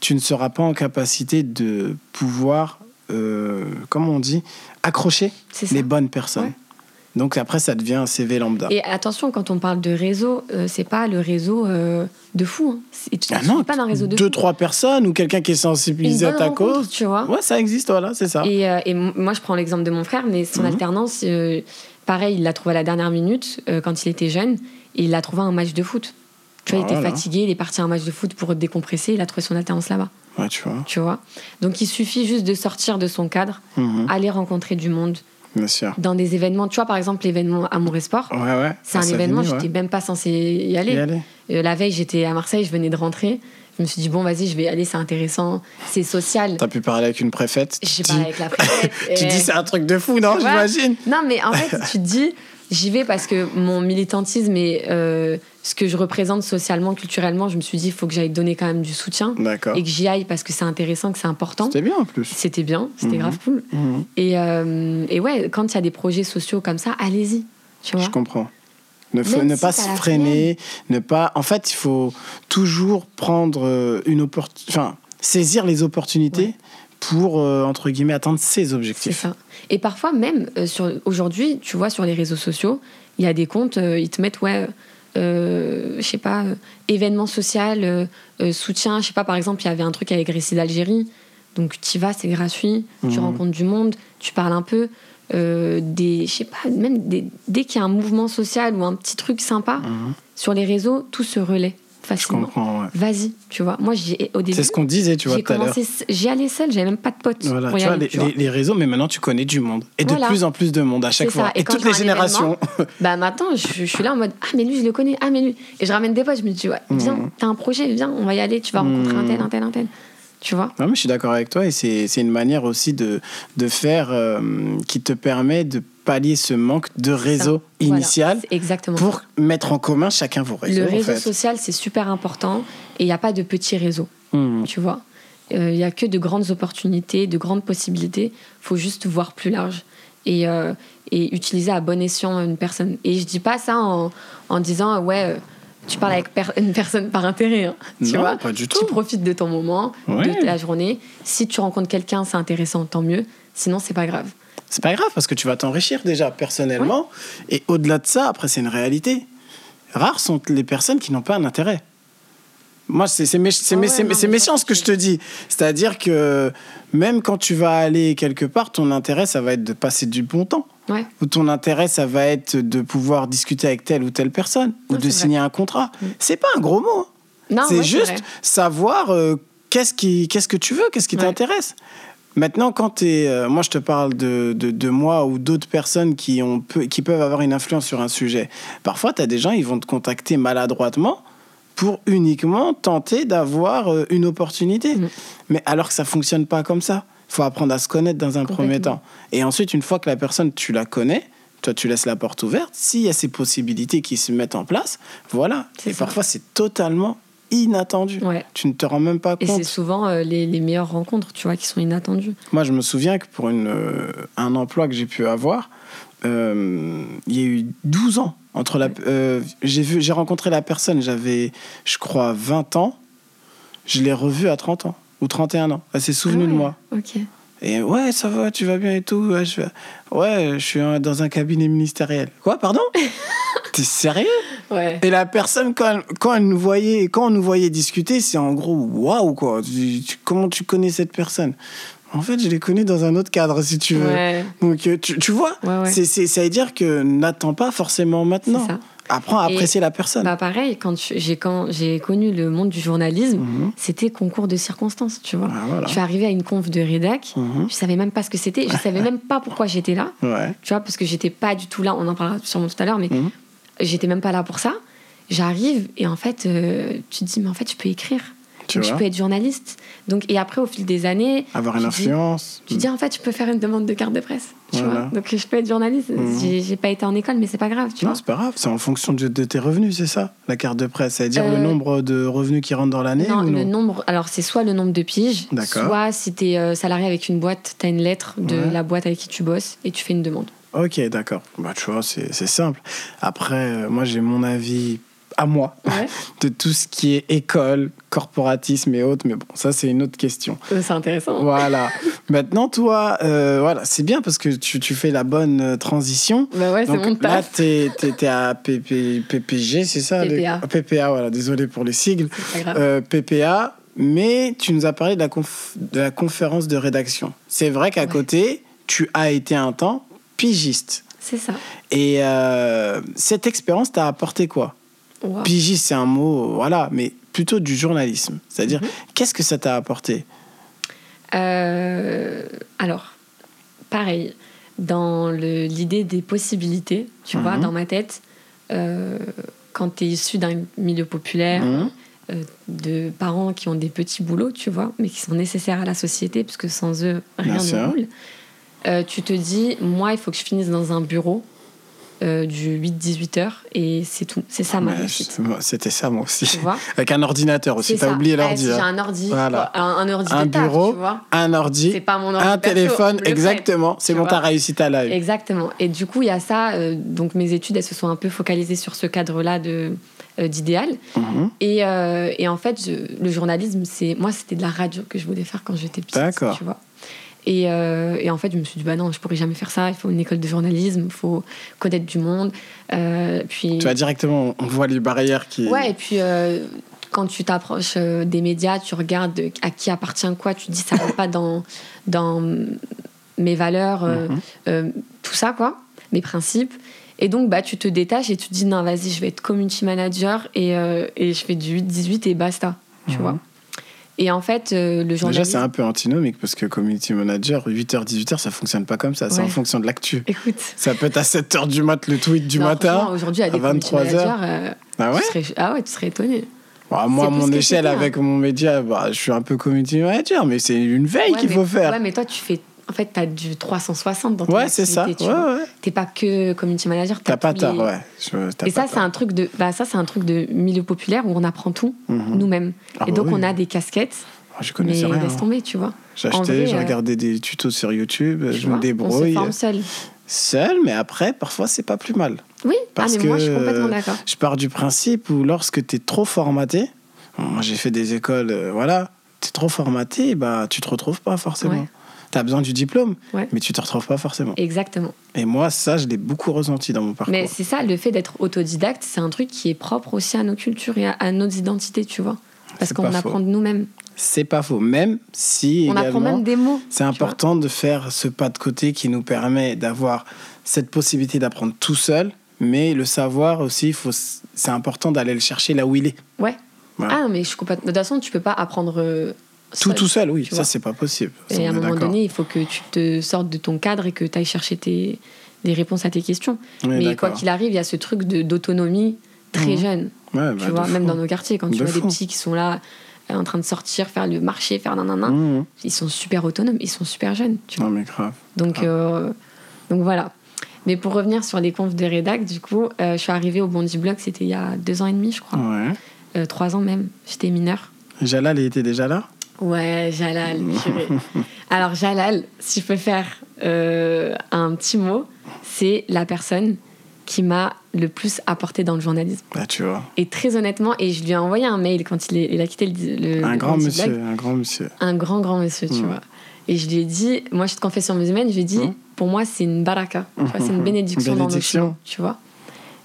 tu ne seras pas en capacité de pouvoir, euh, comment on dit, accrocher les bonnes personnes. Ouais. Donc après, ça devient un CV lambda. Et attention, quand on parle de réseau, euh, c'est pas le réseau euh, de fou. Hein. Ah non, pas d'un réseau de deux, fou. trois personnes ou quelqu'un qui est sensibilisé à ta cause. tu vois. Ouais, ça existe, voilà, c'est ça. Et, euh, et moi, je prends l'exemple de mon frère, mais son Mhm. alternance, euh, pareil, il l'a trouvé à la dernière minute quand il était jeune, et il a trouvé un match de foot. Tu vois, il était Voilà. fatigué, il est parti à un match de foot pour décompresser, il a trouvé son alternance là-bas. Ouais, tu vois. Tu vois Donc il suffit juste de sortir de son cadre, Mhm, aller rencontrer du monde Bien sûr. dans des événements. Tu vois, par exemple, l'événement Amour et Sport. Ouais, ouais. C'est un événement, Savigny, j'étais même pas censée y aller. Y aller. Euh, la veille, j'étais à Marseille, je venais de rentrer. Je me suis dit, bon, vas-y, je vais y aller, c'est intéressant, c'est social. T'as pu parler avec une préfète. J'ai parlé avec la préfète. Tu dis c'est un truc de fou, non J'imagine. Non, mais en fait, tu te dis, j'y vais parce que mon militantisme et euh, ce que je représente socialement, culturellement, je me suis dit, il faut que j'aille donner quand même du soutien D'accord. et que j'y aille parce que c'est intéressant, que c'est important. C'était bien en plus. C'était bien, c'était Mhm. grave cool. Mhm. Et, euh, et ouais, quand il y a des projets sociaux comme ça, allez-y. Tu vois Je comprends. Ne, si pas se freiner, ne pas. En fait, il faut toujours prendre euh, une opportunité, enfin, saisir les opportunités Ouais. pour euh, entre guillemets atteindre ses C'est objectifs. ça. Et parfois, même euh, sur aujourd'hui, tu vois, sur les réseaux sociaux, il y a des comptes, euh, ils te mettent, ouais, je sais pas, euh, événement social, euh, euh, soutien. Je sais pas, par exemple, il y avait un truc avec Récit d'Algérie. Donc, tu y vas, c'est gratuit, tu Mhm. rencontres du monde, tu parles un peu. euh, des, je sais pas, même des- dès qu'il y a un mouvement social ou un petit truc sympa, Mhm. sur les réseaux, tout se relaie facilement. comprends. ouais. Vas-y, tu vois. Moi, j'ai au début, C'est ce qu'on disait, tu vois, tout à l'heure. j'y allais seule, j'avais même pas de potes. Voilà, tu vois, aller, les, tu vois. les- les réseaux, mais maintenant tu connais du monde. Et Voilà. de plus en plus de monde à chaque ça. fois. Et toutes les générations. Bah maintenant, je, je suis là en mode Ah, mais lui, je le connais. Ah, mais lui. Et je ramène des potes, je me dis Ouais, viens, Mhm. t'as un projet, viens, on va y aller, tu vas rencontrer un Mhm. tel, un tel, un tel. Tu vois. Non, mais je suis d'accord avec toi et c'est une manière aussi de, de faire euh, qui te permet de pallier ce manque de réseau initial exactement. pour mettre en commun chacun vos réseaux. le en réseau fait. social, c'est super important et il n'y a pas de petits réseaux, Mhm. tu vois. Euh, Il n'y a que de grandes opportunités, de grandes possibilités. faut juste voir plus large et, euh, et utiliser à bon escient une personne. Et je dis pas ça en, en disant, ouais, euh, tu parles avec per- une personne par intérêt, hein, tu Non, vois. pas du Tu tout. profites de ton moment, Ouais. de ta journée. Si tu rencontres quelqu'un, c'est intéressant, tant mieux. Sinon, c'est pas grave. C'est pas grave parce que tu vas t'enrichir déjà personnellement. Et au-delà de ça, après, c'est une réalité. Rares sont les personnes qui n'ont pas un intérêt. Moi, c'est mé- Ah mé- ouais, méchant ce que je te dis. C'est-à-dire que même quand tu vas aller quelque part, ton intérêt, ça va être de passer du bon temps. Ouais. Ou ton intérêt, ça va être de pouvoir discuter avec telle ou telle personne. Ou de signer un contrat. Mm. C'est pas un gros mot. hein. Non, c'est ouais, juste savoir euh, qu'est-ce qui, qu'est-ce que tu veux, qu'est-ce qui Ouais. t'intéresse. Maintenant, quand tu es. moi, je te parle de, de, de moi ou d'autres personnes qui, ont qui peuvent avoir une influence sur un sujet. Parfois, tu as des gens, ils vont te contacter maladroitement pour uniquement tenter d'avoir euh, une opportunité. Mm. Mais alors que ça fonctionne pas comme ça. Il faut apprendre à se connaître dans un premier temps. Et ensuite, une fois que la personne, tu la connais, toi, tu laisses la porte ouverte. S'il y a ces possibilités qui se mettent en place, voilà. Et ça. parfois, c'est totalement inattendu. Ouais. Tu ne te rends même pas Et c'est compte. souvent euh, les, les meilleures rencontres, tu vois, qui sont inattendues. Moi, je me souviens que pour une, euh, un emploi que j'ai pu avoir, euh, il y a eu 12 ans entre la. j'ai vu, j'ai rencontré la personne, j'avais, je crois, 20 ans. Je l'ai revue à 30 ans ou 31 ans. Elle s'est souvenue Ah de moi. Ok. Et ouais, ça va, tu vas bien et tout. Ouais, je, fais, ouais, je suis dans un cabinet ministériel. Quoi, pardon T'es sérieux Ouais. Et la personne, quand elle, quand elle nous voyait, quand on nous voyait discuter, c'est en gros waouh quoi. Tu- tu- comment tu connais cette personne? En fait, je l'ai connue dans un autre cadre, si tu veux. Ouais. Donc, euh, tu, tu vois, Ouais, ouais. c'est, c'est- ça veut dire que n'attends pas forcément maintenant. C'est ça. Apprends à Et- apprécier la personne. Bah pareil, quand j'ai quand j'ai connu le monde du journalisme, Mhm. c'était concours de circonstances, tu vois. Ah, voilà. Je suis arrivée à une conf de rédac, Mhm. je savais même pas ce que c'était, je savais même pas pourquoi j'étais là, Ouais. tu vois, parce que j'étais pas du tout là, on en parlera sûrement tout à l'heure, mais Mhm. j'étais même pas là pour ça. J'arrive et en fait, euh, tu te dis, mais en fait, je peux écrire, Tu Donc, je vois peux être journaliste. Donc, et après, au fil des années, Avoir une tu dis- influence. tu dis, en fait, je peux faire une demande de carte de presse, tu Voilà. vois. Donc, je peux être journaliste. Mhm. J'ai- pas été en école, mais c'est pas grave, tu Non, c'est pas grave, c'est en fonction de, de tes revenus, c'est ça La carte de presse, c'est-à-dire le Euh, nombre de revenus qui rentrent dans l'année Non, le nombre. Alors, c'est soit le nombre de piges, D'accord. soit si tu es salarié avec une boîte, tu as une lettre de Ouais. la boîte avec qui tu bosses et tu fais une demande. Ok, d'accord. Bah, tu vois, c'est c'est simple. Après, euh, moi, j'ai mon avis à moi Ouais. de tout ce qui est école, corporatisme et autres, mais bon, ça, c'est une autre question. c'est intéressant. Voilà. Maintenant, toi, euh, voilà, c'est bien parce que tu, tu fais la bonne euh, transition. Bah ouais, c'est mon là, taf. t'es es, à PP, PPG, c'est ça PPA. Ah, PPA, voilà, désolé pour les sigles. C'est pas grave. Euh, PPA, mais tu nous as parlé de la, conf- de la conférence de rédaction. C'est vrai qu'à Ouais. côté, tu as été un temps pigiste. C'est ça. Et euh, cette expérience t'a apporté quoi? Wow. Pigiste, c'est un mot, voilà, mais plutôt du journalisme. C'est-à-dire, Mhm. qu'est-ce que ça t'a apporté? Euh, alors, pareil, dans le- l'idée des possibilités, tu vois, Mhm. dans ma tête, euh, quand tu es issu d'un milieu populaire, Mhm. euh, de parents qui ont des petits boulots, tu vois, mais qui sont nécessaires à la société, parce que sans eux, rien Bien ne roule. Euh, tu te dis, moi, il faut que je finisse dans un bureau euh, du 8-18 heures, et c'est tout. C'est ça ma Ouais, réussite. C'était ça, moi aussi. Tu vois Avec un ordinateur aussi, t'as oublié Ouais, l'ordi. si j'ai un ordi, Voilà. un, un ordi Un de taf, bureau, tu vois. Un ordi, C'est pas mon ordi un perso, téléphone, exactement. C'est bon, vois. t'as réussi ta live. Exactement. Et du coup, il y a ça. euh, donc, mes études, elles se sont un peu focalisées sur ce cadre-là de euh, d'idéal. Mhm. Et, euh, et en fait, je- le journalisme, c'est moi, c'était de la radio que je voulais faire quand j'étais petite. D'accord. Tu vois. Et, euh, et en fait, je me suis dit, bah non, je pourrais jamais faire ça. Il faut une école de journalisme, il faut connaître du monde. Euh, puis, Tu vois, directement, on voit les barrières qui. Ouais, et puis euh, quand tu t'approches des médias, tu regardes à qui appartient quoi, tu te dis ça va pas dans, dans mes valeurs, Mhm. tout ça, quoi, mes principes. Et donc, bah, tu te détaches et tu te dis, non, vas-y, je vais être community manager et, et je fais du 8-18 et basta, tu Mhm. vois. Et en fait, euh, le Déjà, journalisme... c'est un peu antinomique parce que community manager, 8h, 18h, ça fonctionne pas comme ça. C'est Ouais. en fonction de l'actu. Écoute, Ça peut être à 7h du mat, le tweet du non, matin. aujourd'hui, à à community 23 heures. managers, euh, Ah ouais serais, ah ouais, tu serais étonné. Bah, moi, à mon échelle, hein. avec mon média, bah, je suis un peu community manager, mais c'est une veille Ouais, qu'il faut faire. Ouais, mais toi, tu fais. En fait, t'as du 360 dans ton Ouais, c'est ça. activité, Ouais, tu ouais. T'es pas que community manager. T'as pas tort, les- ouais. Je- Et ça, c'est un truc de, bah, ça, c'est un truc de milieu populaire où on apprend tout Mhm. nous-mêmes. Ah et bah donc, oui. on a des casquettes, Ah, Je mais connaissais rien. laisse hein. tomber, tu vois. Vrai, j'ai euh, regardé des tutos sur YouTube, Tu je vois, me On se débrouille. forme seul. Seul, mais après, parfois, c'est pas plus mal. Oui, Parce ah, mais moi, je suis que- complètement d'accord. Je pars du principe où lorsque tu es trop formaté, moi j'ai fait des écoles, euh, voilà, tu es trop formaté, bah, tu te retrouves pas forcément. Tu as besoin du diplôme, Ouais. mais tu te retrouves pas forcément. Exactement. Et moi, ça, je l'ai beaucoup ressenti dans mon parcours. Mais c'est ça, le fait d'être autodidacte, c'est un truc qui est propre aussi à nos cultures et à, à nos identités, tu vois. Parce qu'on apprend de nous-mêmes. C'est pas faux, même si On apprend même des mots. c'est important de faire ce pas de côté qui nous permet d'avoir cette possibilité d'apprendre tout seul, mais le savoir aussi, faut, c'est important d'aller le chercher là où il est. Ouais. Voilà. Ah non, mais je suis complètement. De toute façon, tu peux pas apprendre. Tout seul. tout seul, oui, ça c'est pas possible. Ça, Et à un moment donné, il faut que tu te sortes de ton cadre et que tu ailles chercher tes, des réponses à tes questions. On est mais quoi qu'il arrive, il y a ce truc d'autonomie très Mhm. jeune. Ouais, Tu bah, vois, même fou. dans nos quartiers, quand tu vois des petits qui sont là euh, en train de sortir, faire le marché, faire nanana, Mhm. ils sont super autonomes, ils sont super jeunes. Tu vois. Non mais grave. Donc, euh, donc voilà. Mais pour revenir sur les confs de rédac, du coup, euh, je suis arrivée au Bondi Blog, c'était il y a deux ans et demi, je crois. Ouais. Euh, trois ans même. J'étais mineure. Jalal était déjà là? Ouais, Jalal, purée. Alors, Jalal, si je peux faire euh, un petit mot, c'est la personne qui m'a le plus apporté dans le journalisme. Tu vois. Et très honnêtement, et je lui ai envoyé un mail quand il, est- il a quitté le, le Un le grand monsieur, Blog. un grand monsieur. un grand, grand monsieur, tu Mm. vois. Et je lui ai dit, moi je suis de confession musulmane, je lui ai dit, Mm. pour moi c'est une baraka, c'est une bénédiction, dans nos Bénédiction. chemins, tu vois.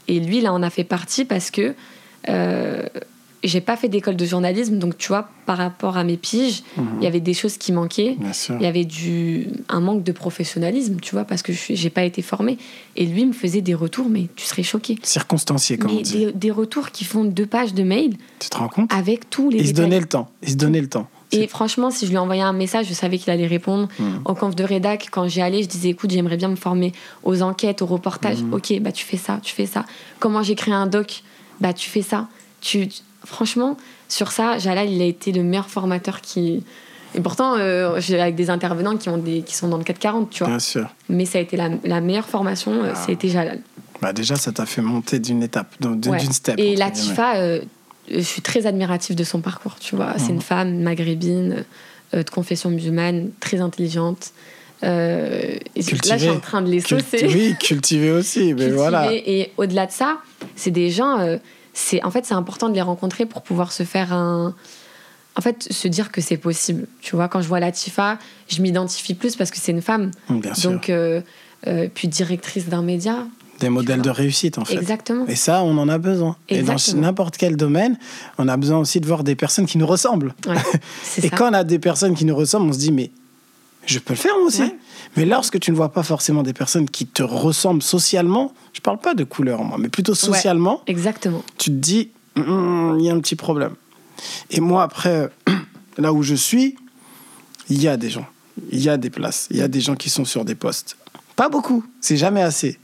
Et lui, là, on a fait partie parce que euh, j'ai pas fait d'école de journalisme, donc tu vois, par rapport à mes piges, Mhm. il y avait des choses qui manquaient. Il y avait du, un manque de professionnalisme, tu vois, parce que j'ai pas été formée. Et lui me faisait des retours, mais tu serais choqué. Circonstancié, comme on Mais dit. des, des retours qui font deux pages de mail Tu te rends compte? avec tous les Il se donnait le temps. Il se donnait le temps. Et franchement, si je lui envoyais un message, je savais qu'il allait répondre. Mhm. Au conf de rédac, quand j'y allais, je disais écoute, j'aimerais bien me former aux enquêtes, aux reportages. Mhm. Ok, bah tu fais ça, tu fais ça. Comment j'écris un doc? Bah tu fais ça. Tu... Franchement, sur ça, Jalal, il a été le meilleur formateur qui. Et pourtant, euh, j'ai avec des intervenants qui, ont des... qui sont dans le 440, tu vois. Bien sûr. Mais ça a été la, la meilleure formation, Ah. ça a été Jalal. Bah déjà, ça t'a fait monter d'une étape, d'une Ouais. step. Et Latifa, euh, je suis très admirative de son parcours, tu vois. C'est Mhm. une femme maghrébine, euh, de confession musulmane, très intelligente. Euh, et là, je suis en train de les saucer. Culti- Oui, cultivé aussi, mais cultiver. voilà. Et au-delà de ça, c'est des gens. C'est en fait, c'est important de les rencontrer pour pouvoir se faire un. En fait, se dire que c'est possible. Tu vois, quand je vois Latifa, je m'identifie plus parce que c'est une femme. Bien sûr. Donc, euh, euh, puis directrice d'un média. Des modèles de réussite, en fait. Exactement. Et ça, on en a besoin. Et dans n'importe quel domaine, on a besoin aussi de voir des personnes qui nous ressemblent. Ouais, Et ça. quand on a des personnes qui nous ressemblent, on se dit, mais je peux le faire moi aussi. Ouais. Mais lorsque tu ne vois pas forcément des personnes qui te ressemblent socialement, je parle pas de couleur, moi, mais plutôt socialement, Exactement. tu te dis, Hum, il y a un petit problème. Et moi, après, là où je suis, il y a des gens, il y a des places, il y a des gens qui sont sur des postes. Pas beaucoup, c'est jamais assez.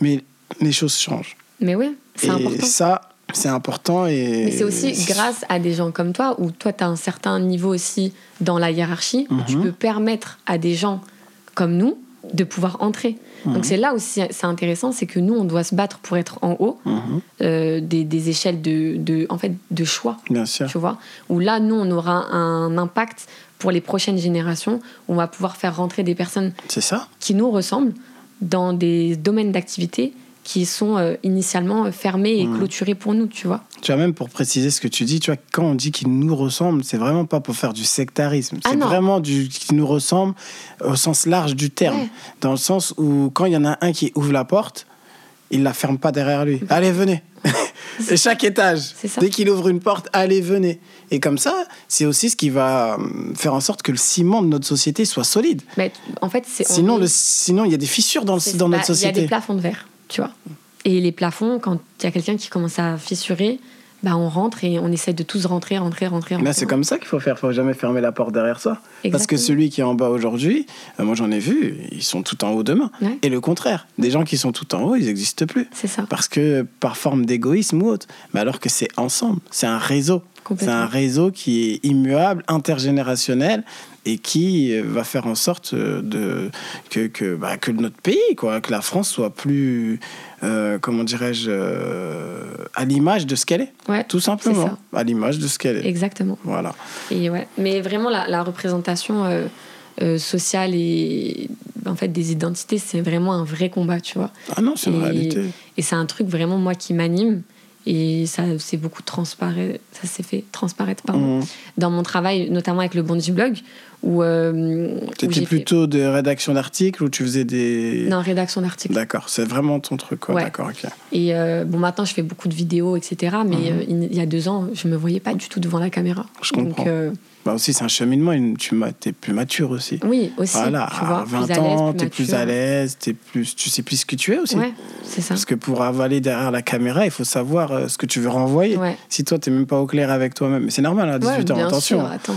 Mais les choses changent. Mais oui, c'est et important. ça, c'est important. Et Mais c'est aussi grâce à des gens comme toi, où toi, tu as un certain niveau aussi dans la hiérarchie, où tu Mhm. peux permettre à des gens comme nous de pouvoir entrer. Mhm. Donc c'est là aussi, c'est intéressant, c'est que nous, on doit se battre pour être en haut Mhm, euh, des, des échelles de, de, en fait, de choix, bien sûr. tu vois. Où là, nous, on aura un impact pour les prochaines générations. On va pouvoir faire rentrer des personnes C'est ça. qui nous ressemblent dans des domaines d'activité qui sont euh, initialement euh, fermés et Mhm. clôturés pour nous, tu vois. Tu vois, même pour préciser ce que tu dis, tu vois, quand on dit qu'ils nous ressemblent, c'est vraiment pas pour faire du sectarisme. Ah c'est vraiment du qui nous ressemble au sens large du terme. Ouais. Dans le sens où, quand il y en a un qui ouvre la porte, il la ferme pas derrière lui. Allez, venez. Et chaque étage, C'est dès qu'il ouvre une porte, allez, venez. Et comme ça, c'est aussi ce qui va euh, faire en sorte que le ciment de notre société soit solide. Mais en fait, c'est. on Sinon, le, sinon, il y a des fissures dans, le- c'est- dans bah, notre Il y a des société. plafonds de verre, tu vois. Et les plafonds, quand il y a quelqu'un qui commence à fissurer, bah, on rentre et on essaie de tous rentrer, rentrer, rentrer. Là, rentrer. c'est comme ça qu'il faut faire. Il faut jamais fermer la porte derrière soi. Parce que celui qui est en bas aujourd'hui, euh, moi j'en ai vu, ils sont tout en haut demain. Ouais. Et le contraire, des gens qui sont tout en haut, ils n'existent plus. C'est ça. Parce que par forme d'égoïsme ou autre. Mais alors que c'est ensemble, c'est un réseau. C'est un réseau qui est immuable, intergénérationnel et qui euh, va faire en sorte euh, de, que, que, bah, que notre pays, quoi, que la France soit plus, euh, comment dirais-je, euh, à l'image de ce qu'elle est. Ouais, Tout simplement. ça. À l'image de ce qu'elle est. exactement. Voilà. Et ouais. Mais vraiment, la, la représentation euh, sociale et en fait des identités, c'est vraiment un vrai combat, tu vois. Ah non, c'est une réalité. Et c'est un truc vraiment, moi, qui m'anime. Et ça c'est beaucoup transparaître, ça s'est fait transparaître pardon, Mmh. dans mon travail, notamment avec le Bondi Blog, où, euh, j'ai fait plutôt de rédaction d'articles ou tu faisais des. non, rédaction d'articles. D'accord, c'est vraiment ton truc, quoi. Ouais. D'accord, ok. Et euh, bon, maintenant, je fais beaucoup de vidéos, etc. Mais Mhm. euh, il y a deux ans, je me voyais pas du tout devant la caméra. Je comprends. Donc, euh, Bah aussi, c'est un cheminement, une- tu t'es plus mature aussi. oui, aussi. voilà, tu vois, à 20 plus à l'aise, ans, plus t'es plus à l'aise, plus, tu sais plus ce que tu es aussi. Ouais, c'est ça. Parce que pour avaler derrière la caméra, il faut savoir ce que tu veux renvoyer. Ouais. Si toi, t'es même pas au clair avec toi-même, c'est normal, à 18 Ouais, ans, attention. sûr, attends.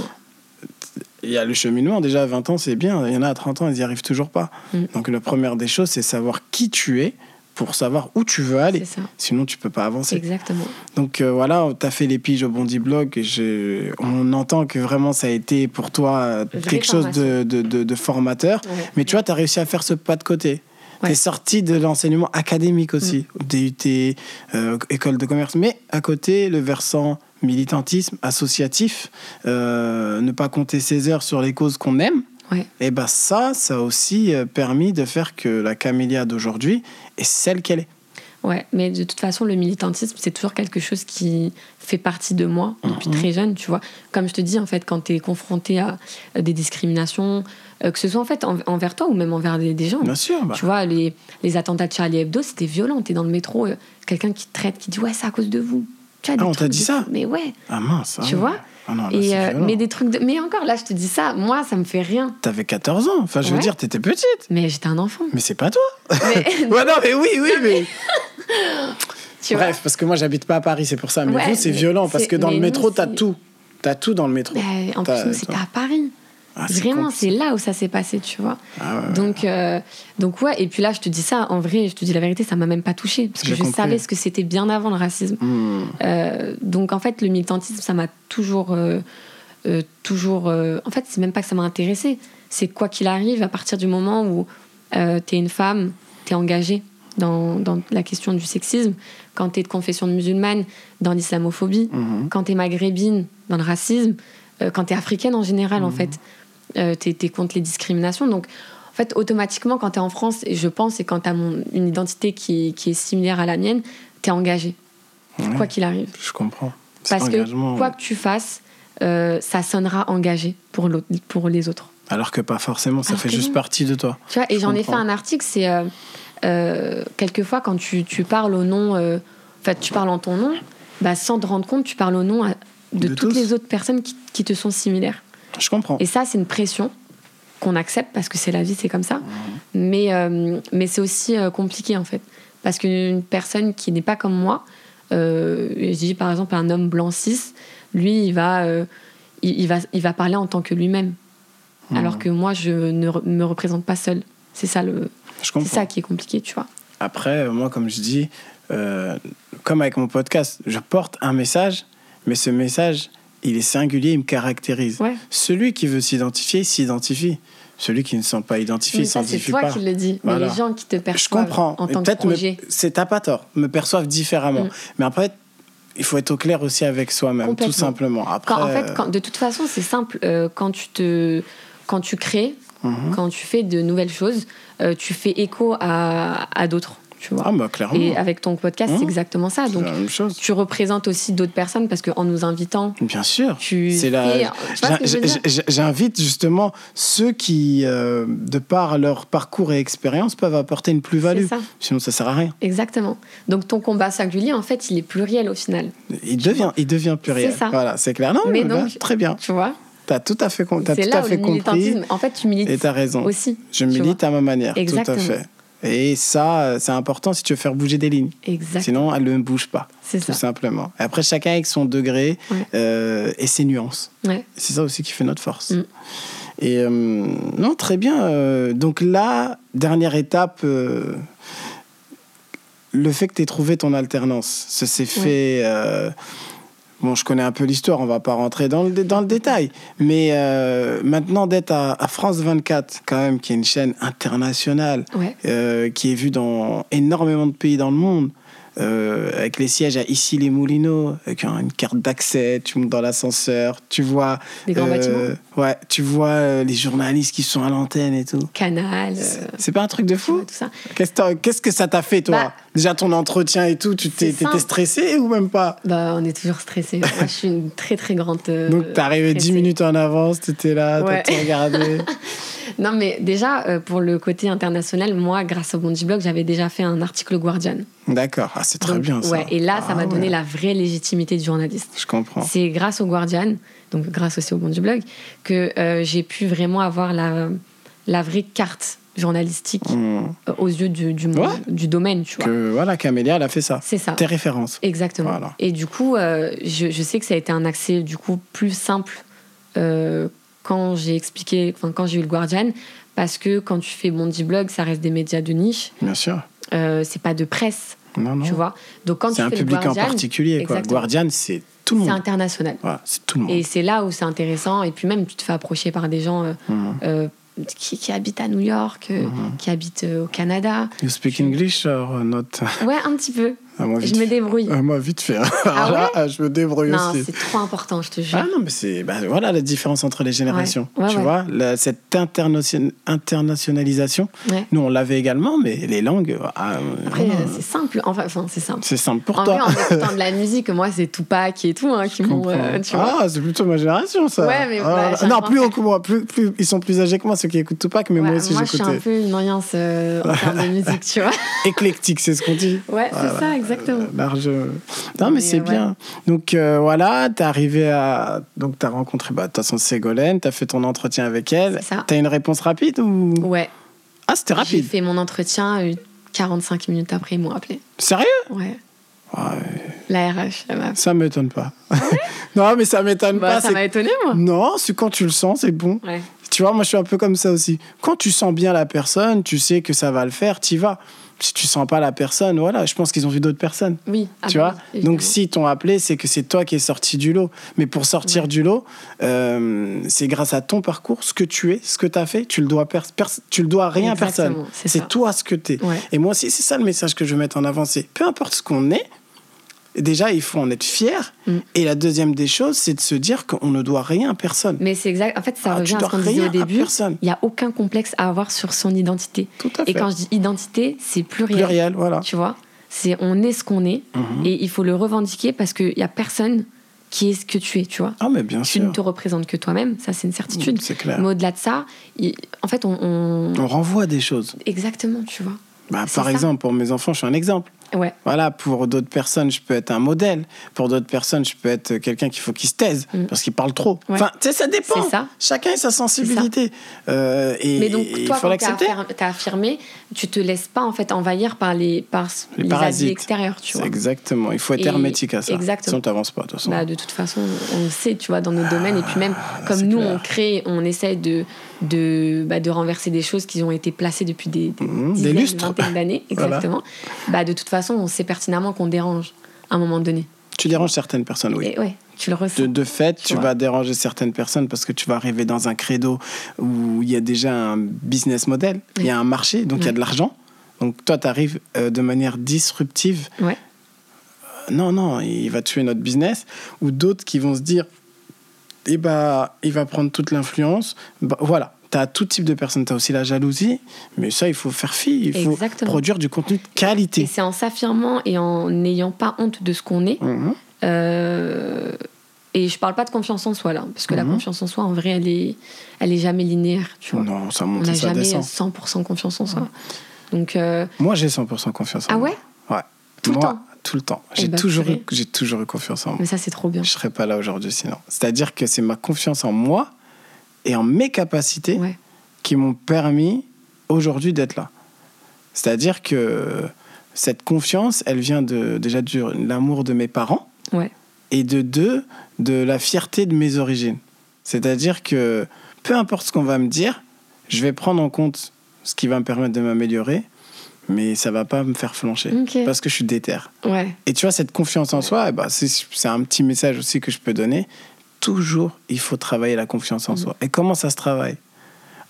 Il y a le cheminement, déjà à 20 ans, c'est bien. Il y en a à 30 ans, ils n'y arrivent toujours pas. Mm. Donc la première des choses, c'est savoir qui tu es pour savoir où tu veux aller. Sinon, tu peux pas avancer. Exactement. Donc euh, voilà, tu as fait les piges au Bondi Blog. Et je- on entend que vraiment ça a été pour toi euh, quelque chose de, de, de- de formateur. Ouais. Mais tu vois, tu as réussi à faire ce pas de côté. Ouais. es sorti de l'enseignement académique aussi, DUT, euh, école de commerce. Mais à côté, le versant militantisme, associatif, euh, ne pas compter ses heures sur les causes qu'on aime. Ouais. Et ben ça, ça a aussi euh, permis de faire que la Camélia d'aujourd'hui est celle qu'elle est. Ouais, mais de toute façon, le militantisme, c'est toujours quelque chose qui fait partie de moi depuis Mhm. très jeune, tu vois. Comme je te dis, en fait, quand tu es confronté à des discriminations, euh, que ce soit en fait en- envers toi ou même envers des, des gens. Bien sûr. bah. Tu vois, les, les attentats de Charlie Hebdo, c'était violent. T'es dans le métro, euh, quelqu'un qui te traite, qui dit Ouais, c'est à cause de vous. Tu Ah, on t'a dit de ça. Mais ouais. Ah mince. ah Tu vois Ah non, là, Et, euh, mais des trucs de... Mais encore, là, je te dis ça, moi, ça me fait rien. T'avais 14 ans. Enfin, je veux dire, t'étais petite. Mais j'étais un enfant. Mais c'est pas toi. Mais, ouais, non, mais oui, oui, mais. tu vois, Bref, parce que moi, j'habite pas à Paris, c'est pour ça. Mais Ouais, vous, c'est violent parce que dans le métro, t'as tout. T'as tout dans le métro. bah, en plus, nous, c'était à Paris. Ah, Vraiment, c'est là où ça s'est passé, tu vois. Ah ouais. Donc, euh, donc ouais, et puis là, je te dis ça, en vrai, je te dis la vérité, ça m'a même pas touché parce que je compris. savais ce que c'était bien avant le racisme. Hmm. Euh, donc, en fait, le militantisme, ça m'a toujours. euh, toujours en fait, c'est même pas que ça m'a intéressé. C'est quoi qu'il arrive, à partir du moment où euh, tu es une femme, tu es engagée dans, dans la question du sexisme, quand tu es de confession musulmane, dans l'islamophobie, Mhm. quand tu es maghrébine, dans le racisme, quand tu es africaine en général, en fait, euh, tu es, contre les discriminations. Donc, en fait, automatiquement, quand tu es en France, et je pense, et quand tu as une identité qui, qui est similaire à la mienne, tu es engagé, Ouais, quoi qu'il arrive. Je comprends. Parce que quoi que tu fasses, euh, ça sonnera engagé pour, pour les autres. Alors que pas forcément, ça Alors fait juste non. partie de toi. Tu vois, et Je j'en ai fait un article, c'est euh, euh, quelquefois quand tu, tu parles au nom, euh, tu parles en ton nom, bah, sans te rendre compte, tu parles au nom de, De toutes tous. les autres personnes qui, qui te sont similaires. Je comprends. Et ça, c'est une pression qu'on accepte parce que c'est la vie, c'est comme Mmh. ça. Mais, euh, mais c'est aussi euh, compliqué en fait. Parce qu'une personne qui n'est pas comme moi, euh, je dis par exemple un homme blanc cis, lui, il va, euh, il, il va, il va parler en tant que lui-même. Mhm. Alors que moi, je ne re- me représente pas seule. C'est ça, le, c'est ça qui est compliqué, tu vois. Après, moi, comme je dis, comme avec mon podcast, je porte un message, mais ce message, il est singulier, il me caractérise. Ouais. Celui qui veut s'identifier, il s'identifie. Celui qui ne se sent pas identifié, il ça, c'est s'identifie toi pas. qui le dis. Voilà. Mais les gens qui te Je perçoivent comprends. en tant que peut-être me- projet. c'est t'as pas tort, me perçoivent différemment. Mm. Mais après, il faut être au clair aussi avec soi-même, tout simplement. Après, Quand, en fait, quand- de toute façon, c'est simple. euh, quand, tu te, quand tu crées, Mhm. quand tu fais de nouvelles choses, euh, tu fais écho à, à d'autres, tu vois. ah bah clairement, Et avec ton podcast, c'est Mhm. exactement ça. Donc, la même chose. tu représentes aussi d'autres personnes parce qu'en nous invitant, Bien sûr. tu C'est la- J'invite justement ceux qui, euh, de par leur parcours et expérience, peuvent apporter une plus-value. C'est ça. Sinon, ça sert à rien. Exactement. Donc, ton combat singulier, en fait, il est pluriel au final. Il devient, il devient pluriel. C'est ça. Voilà, c'est clair. Non, Mais mais bah, donc- très bien. Tu vois T'as tout à fait, C'est tout là à où fait compris en fait, tu milites et t'as raison. aussi. Je milite à ma manière. Exactement. Tout à fait. Et ça, c'est important si tu veux faire bouger des lignes. Exact. Sinon, elles ne bougent pas. C'est Tout ça. simplement. Et après, chacun avec son degré Ouais. euh, et ses nuances. Ouais. C'est ça aussi qui fait notre force. Mm. Et euh, non, très bien. euh, donc là, dernière étape, euh, le fait que tu aies trouvé ton alternance, ça s'est fait. Bon, je connais un peu l'histoire, on va pas rentrer dans le, dans le détail. Mais euh, maintenant, d'être à, à France 24, quand même, qui est une chaîne internationale, Ouais. euh, qui est vue dans énormément de pays dans le monde. Euh, avec les sièges à Issy-les-Moulineaux, avec un- une carte d'accès, tu montes dans l'ascenseur, tu vois grands euh, bâtiments. Ouais, tu vois euh, les journalistes qui sont à l'antenne et tout. Canal. C'est- pas un truc de fou tout ça. Qu'est-ce que ça t'a fait, toi Bah, Déjà, ton entretien et tout, tu t'étais stressé ou même pas Bah, on est toujours stressé. Moi, je suis une très très grande. Donc, t'es arrivé 10 stressée. minutes en avance, t'étais là, Ouais. t'as tout regardé. Non, mais déjà, euh, pour le côté international, moi, grâce au Bondi Blog, j'avais déjà fait un article au Guardian. D'accord, ah, c'est très Donc, bien ça. Ouais, et là, ça Ah m'a donné ouais, la vraie légitimité de journaliste. Je comprends. C'est grâce au Guardian, donc grâce aussi au Bondi Blog, que euh, j'ai pu vraiment avoir la, la vraie carte journalistique Hmm. euh, aux yeux du, du, monde- Ouais. du domaine, tu vois. Que voilà, Camélia, elle a fait ça. C'est ça. Tes références. Exactement. Voilà. Et du coup, euh, je, je sais que ça a été un accès du coup plus simple euh, quand j'ai expliqué, enfin quand j'ai eu le Guardian, parce que quand tu fais Bondi Blog, ça reste des médias de niche, Bien sûr. euh, c'est pas de presse, Non, non. tu vois. Donc quand C'est tu un fais public Guardian, en particulier. Quoi. Guardian, c'est tout le c'est monde. international. Voilà, c'est tout le monde. Et c'est là où c'est intéressant. Et puis même, tu te fais approcher par des gens euh, Mhm. euh, qui, qui habitent à New York, Mhm. qui habitent au Canada. You speak English or not? Ouais, un petit peu. Ah, moi, Je me débrouille. Ah, moi, vite fait. Alors Ah là, ah, je me débrouille Non, aussi. c'est trop important, je te jure. Ah non, mais c'est bah, voilà la différence entre les générations. Ouais, ouais, tu ouais. vois, la- cette internation- internationalisation, Ouais. nous on l'avait également, mais les langues, ah, Après, euh, c'est simple. Enfin, enfin c'est simple. c'est simple pour en toi. vrai, en écoutant de la musique, moi, c'est Tupac et tout hein, qui m'ont. euh, ah, c'est plutôt ma génération, ça. Ouais, mais Ah, bah, non, plus haut que moi. Plus, plus, ils sont plus âgés que moi, ceux qui écoutent Tupac, mais moi Ouais, aussi moi, je suis un j'écoutais. peu une orience euh, en termes de musique, tu vois. Éclectique, c'est ce qu'on dit. Ouais, c'est ça, exactement. Large. Non, mais, c'est ouais. bien. Donc euh, voilà, t'es arrivé à. Donc t'as rencontré, bah, de toute façon, Ségolène, t'as fait ton entretien avec elle. C'est ça. T'as une réponse rapide ou? Ouais. Ah, c'était J'ai rapide. fait mon entretien euh, 45 minutes après, ils m'ont appelé. Sérieux? Ouais. Ouais, La RH, elle. Ça m'étonne pas. non, mais ça m'étonne Bah, pas. ça m'a étonné, moi. Non, c'est quand tu le sens, c'est bon. Ouais. Tu vois, moi, je suis un peu comme ça aussi. Quand tu sens bien la personne, tu sais que ça va le faire, t'y vas. Si tu sens pas la personne, voilà, je pense qu'ils ont vu d'autres personnes. Oui. ah tu bah vois oui, Donc, s'ils t'ont appelé, c'est que c'est toi qui es sorti du lot. Mais pour sortir du lot, euh, c'est grâce à ton parcours, ce que tu es, ce que tu as fait. Tu le dois, tu le dois à rien à personne. C'est toi ce que tu es. Ouais. Et moi aussi, c'est ça le message que je veux mettre en avant. C'est peu importe ce qu'on est, déjà, il faut en être fier. Mm. Et la deuxième des choses, c'est de se dire qu'on ne doit rien à personne. Mais c'est exact. En fait, ça Ah, revient à ce qu'on disait au début. Il n'y a aucun complexe à avoir sur son identité. Tout à fait. Et quand je dis identité, c'est pluriel. Pluriel, voilà. Tu vois C'est on est ce qu'on est. Mhm. Et il faut le revendiquer parce qu'il n'y a personne qui est ce que tu es, tu vois. Ah, mais bien Tu ne te représentes que toi-même, ça c'est une certitude. C'est clair. Mais au-delà de ça, il- en fait, on, on- On renvoie des choses. Exactement, tu vois. Bah, par ça. exemple, pour mes enfants, je suis un exemple. Ouais, Voilà, pour d'autres personnes, je peux être un modèle. Pour d'autres personnes, je peux être quelqu'un qu'il faut qu'il se taise Mm. parce qu'il parle trop. Ouais. Enfin, tu sais, ça dépend. C'est ça. Chacun a sa sensibilité. Euh, et Mais donc, et toi, quand tu as affirmé, tu te laisses pas en fait envahir par les, par Les les, parasites. extérieurs, tu vois. Exactement. Il faut être Et- hermétique à ça. exactement. Sinon, tu n'avances pas, de toute façon. Bah, de toute façon, on sait, tu vois, dans nos domaines. Et puis même, comme nous, clair. on crée, on essaye de, de, bah, de renverser des choses qui ont été placées depuis des, des Mhm, des dizaines, lustres. d'années. Voilà. Exactement. Bah, de toute façon, on sait pertinemment qu'on dérange à un moment donné. Tu déranges certaines personnes, oui. Et ouais, tu le ressens. De, de fait, Tu vas déranger certaines personnes parce que tu vas arriver dans un credo où il y a déjà un business model, il y a un marché, donc il y a de l'argent. Donc toi, tu arrives de manière disruptive. Ouais. Euh, Non, non, il va tuer notre business. Ou d'autres qui vont se dire, eh bah, il va prendre toute l'influence. Bah, voilà, tu as tout type de personnes. Tu as aussi la jalousie, mais ça, il faut faire fi. Il faut Exactement. produire du contenu de Et qualité. c'est en s'affirmant et en n'ayant pas honte de ce qu'on est. Mhm. euh, et je parle pas de confiance en soi là, parce que la Mhm. confiance en soi, en vrai, elle est, elle est jamais linéaire. Tu vois. Non, ça On monte n'a et ça jamais descend. 100% confiance en soi. Donc, euh, Moi, j'ai 100% confiance en ah moi. ouais? Ouais. Tout le Moi, temps Tout le temps. Eh J'ai ben, toujours, eu, j'ai toujours eu confiance en moi. Mais ça, c'est trop bien. Je serais pas là aujourd'hui sinon. C'est-à-dire que c'est ma confiance en moi et en mes capacités Ouais. qui m'ont permis aujourd'hui d'être là. C'est-à-dire que cette confiance, elle vient de, déjà de l'amour de mes parents Ouais. et de deux, de la fierté de mes origines. C'est-à-dire que peu importe ce qu'on va me dire, je vais prendre en compte ce qui va me permettre de m'améliorer, mais ça va pas me faire flancher parce que je suis déter. Ouais. Et tu vois, cette confiance en soi, eh ben, c'est un petit message aussi que je peux donner. Toujours, il faut travailler la confiance en Mhm. soi. Et comment ça se travaille?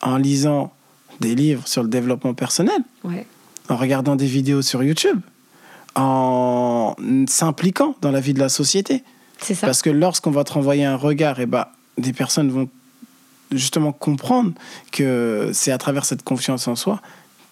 En lisant des livres sur le développement personnel, Ouais. en regardant des vidéos sur YouTube, en s'impliquant dans la vie de la société. C'est ça. Parce que lorsqu'on va te renvoyer un regard, et bah, des personnes vont justement comprendre que c'est à travers cette confiance en soi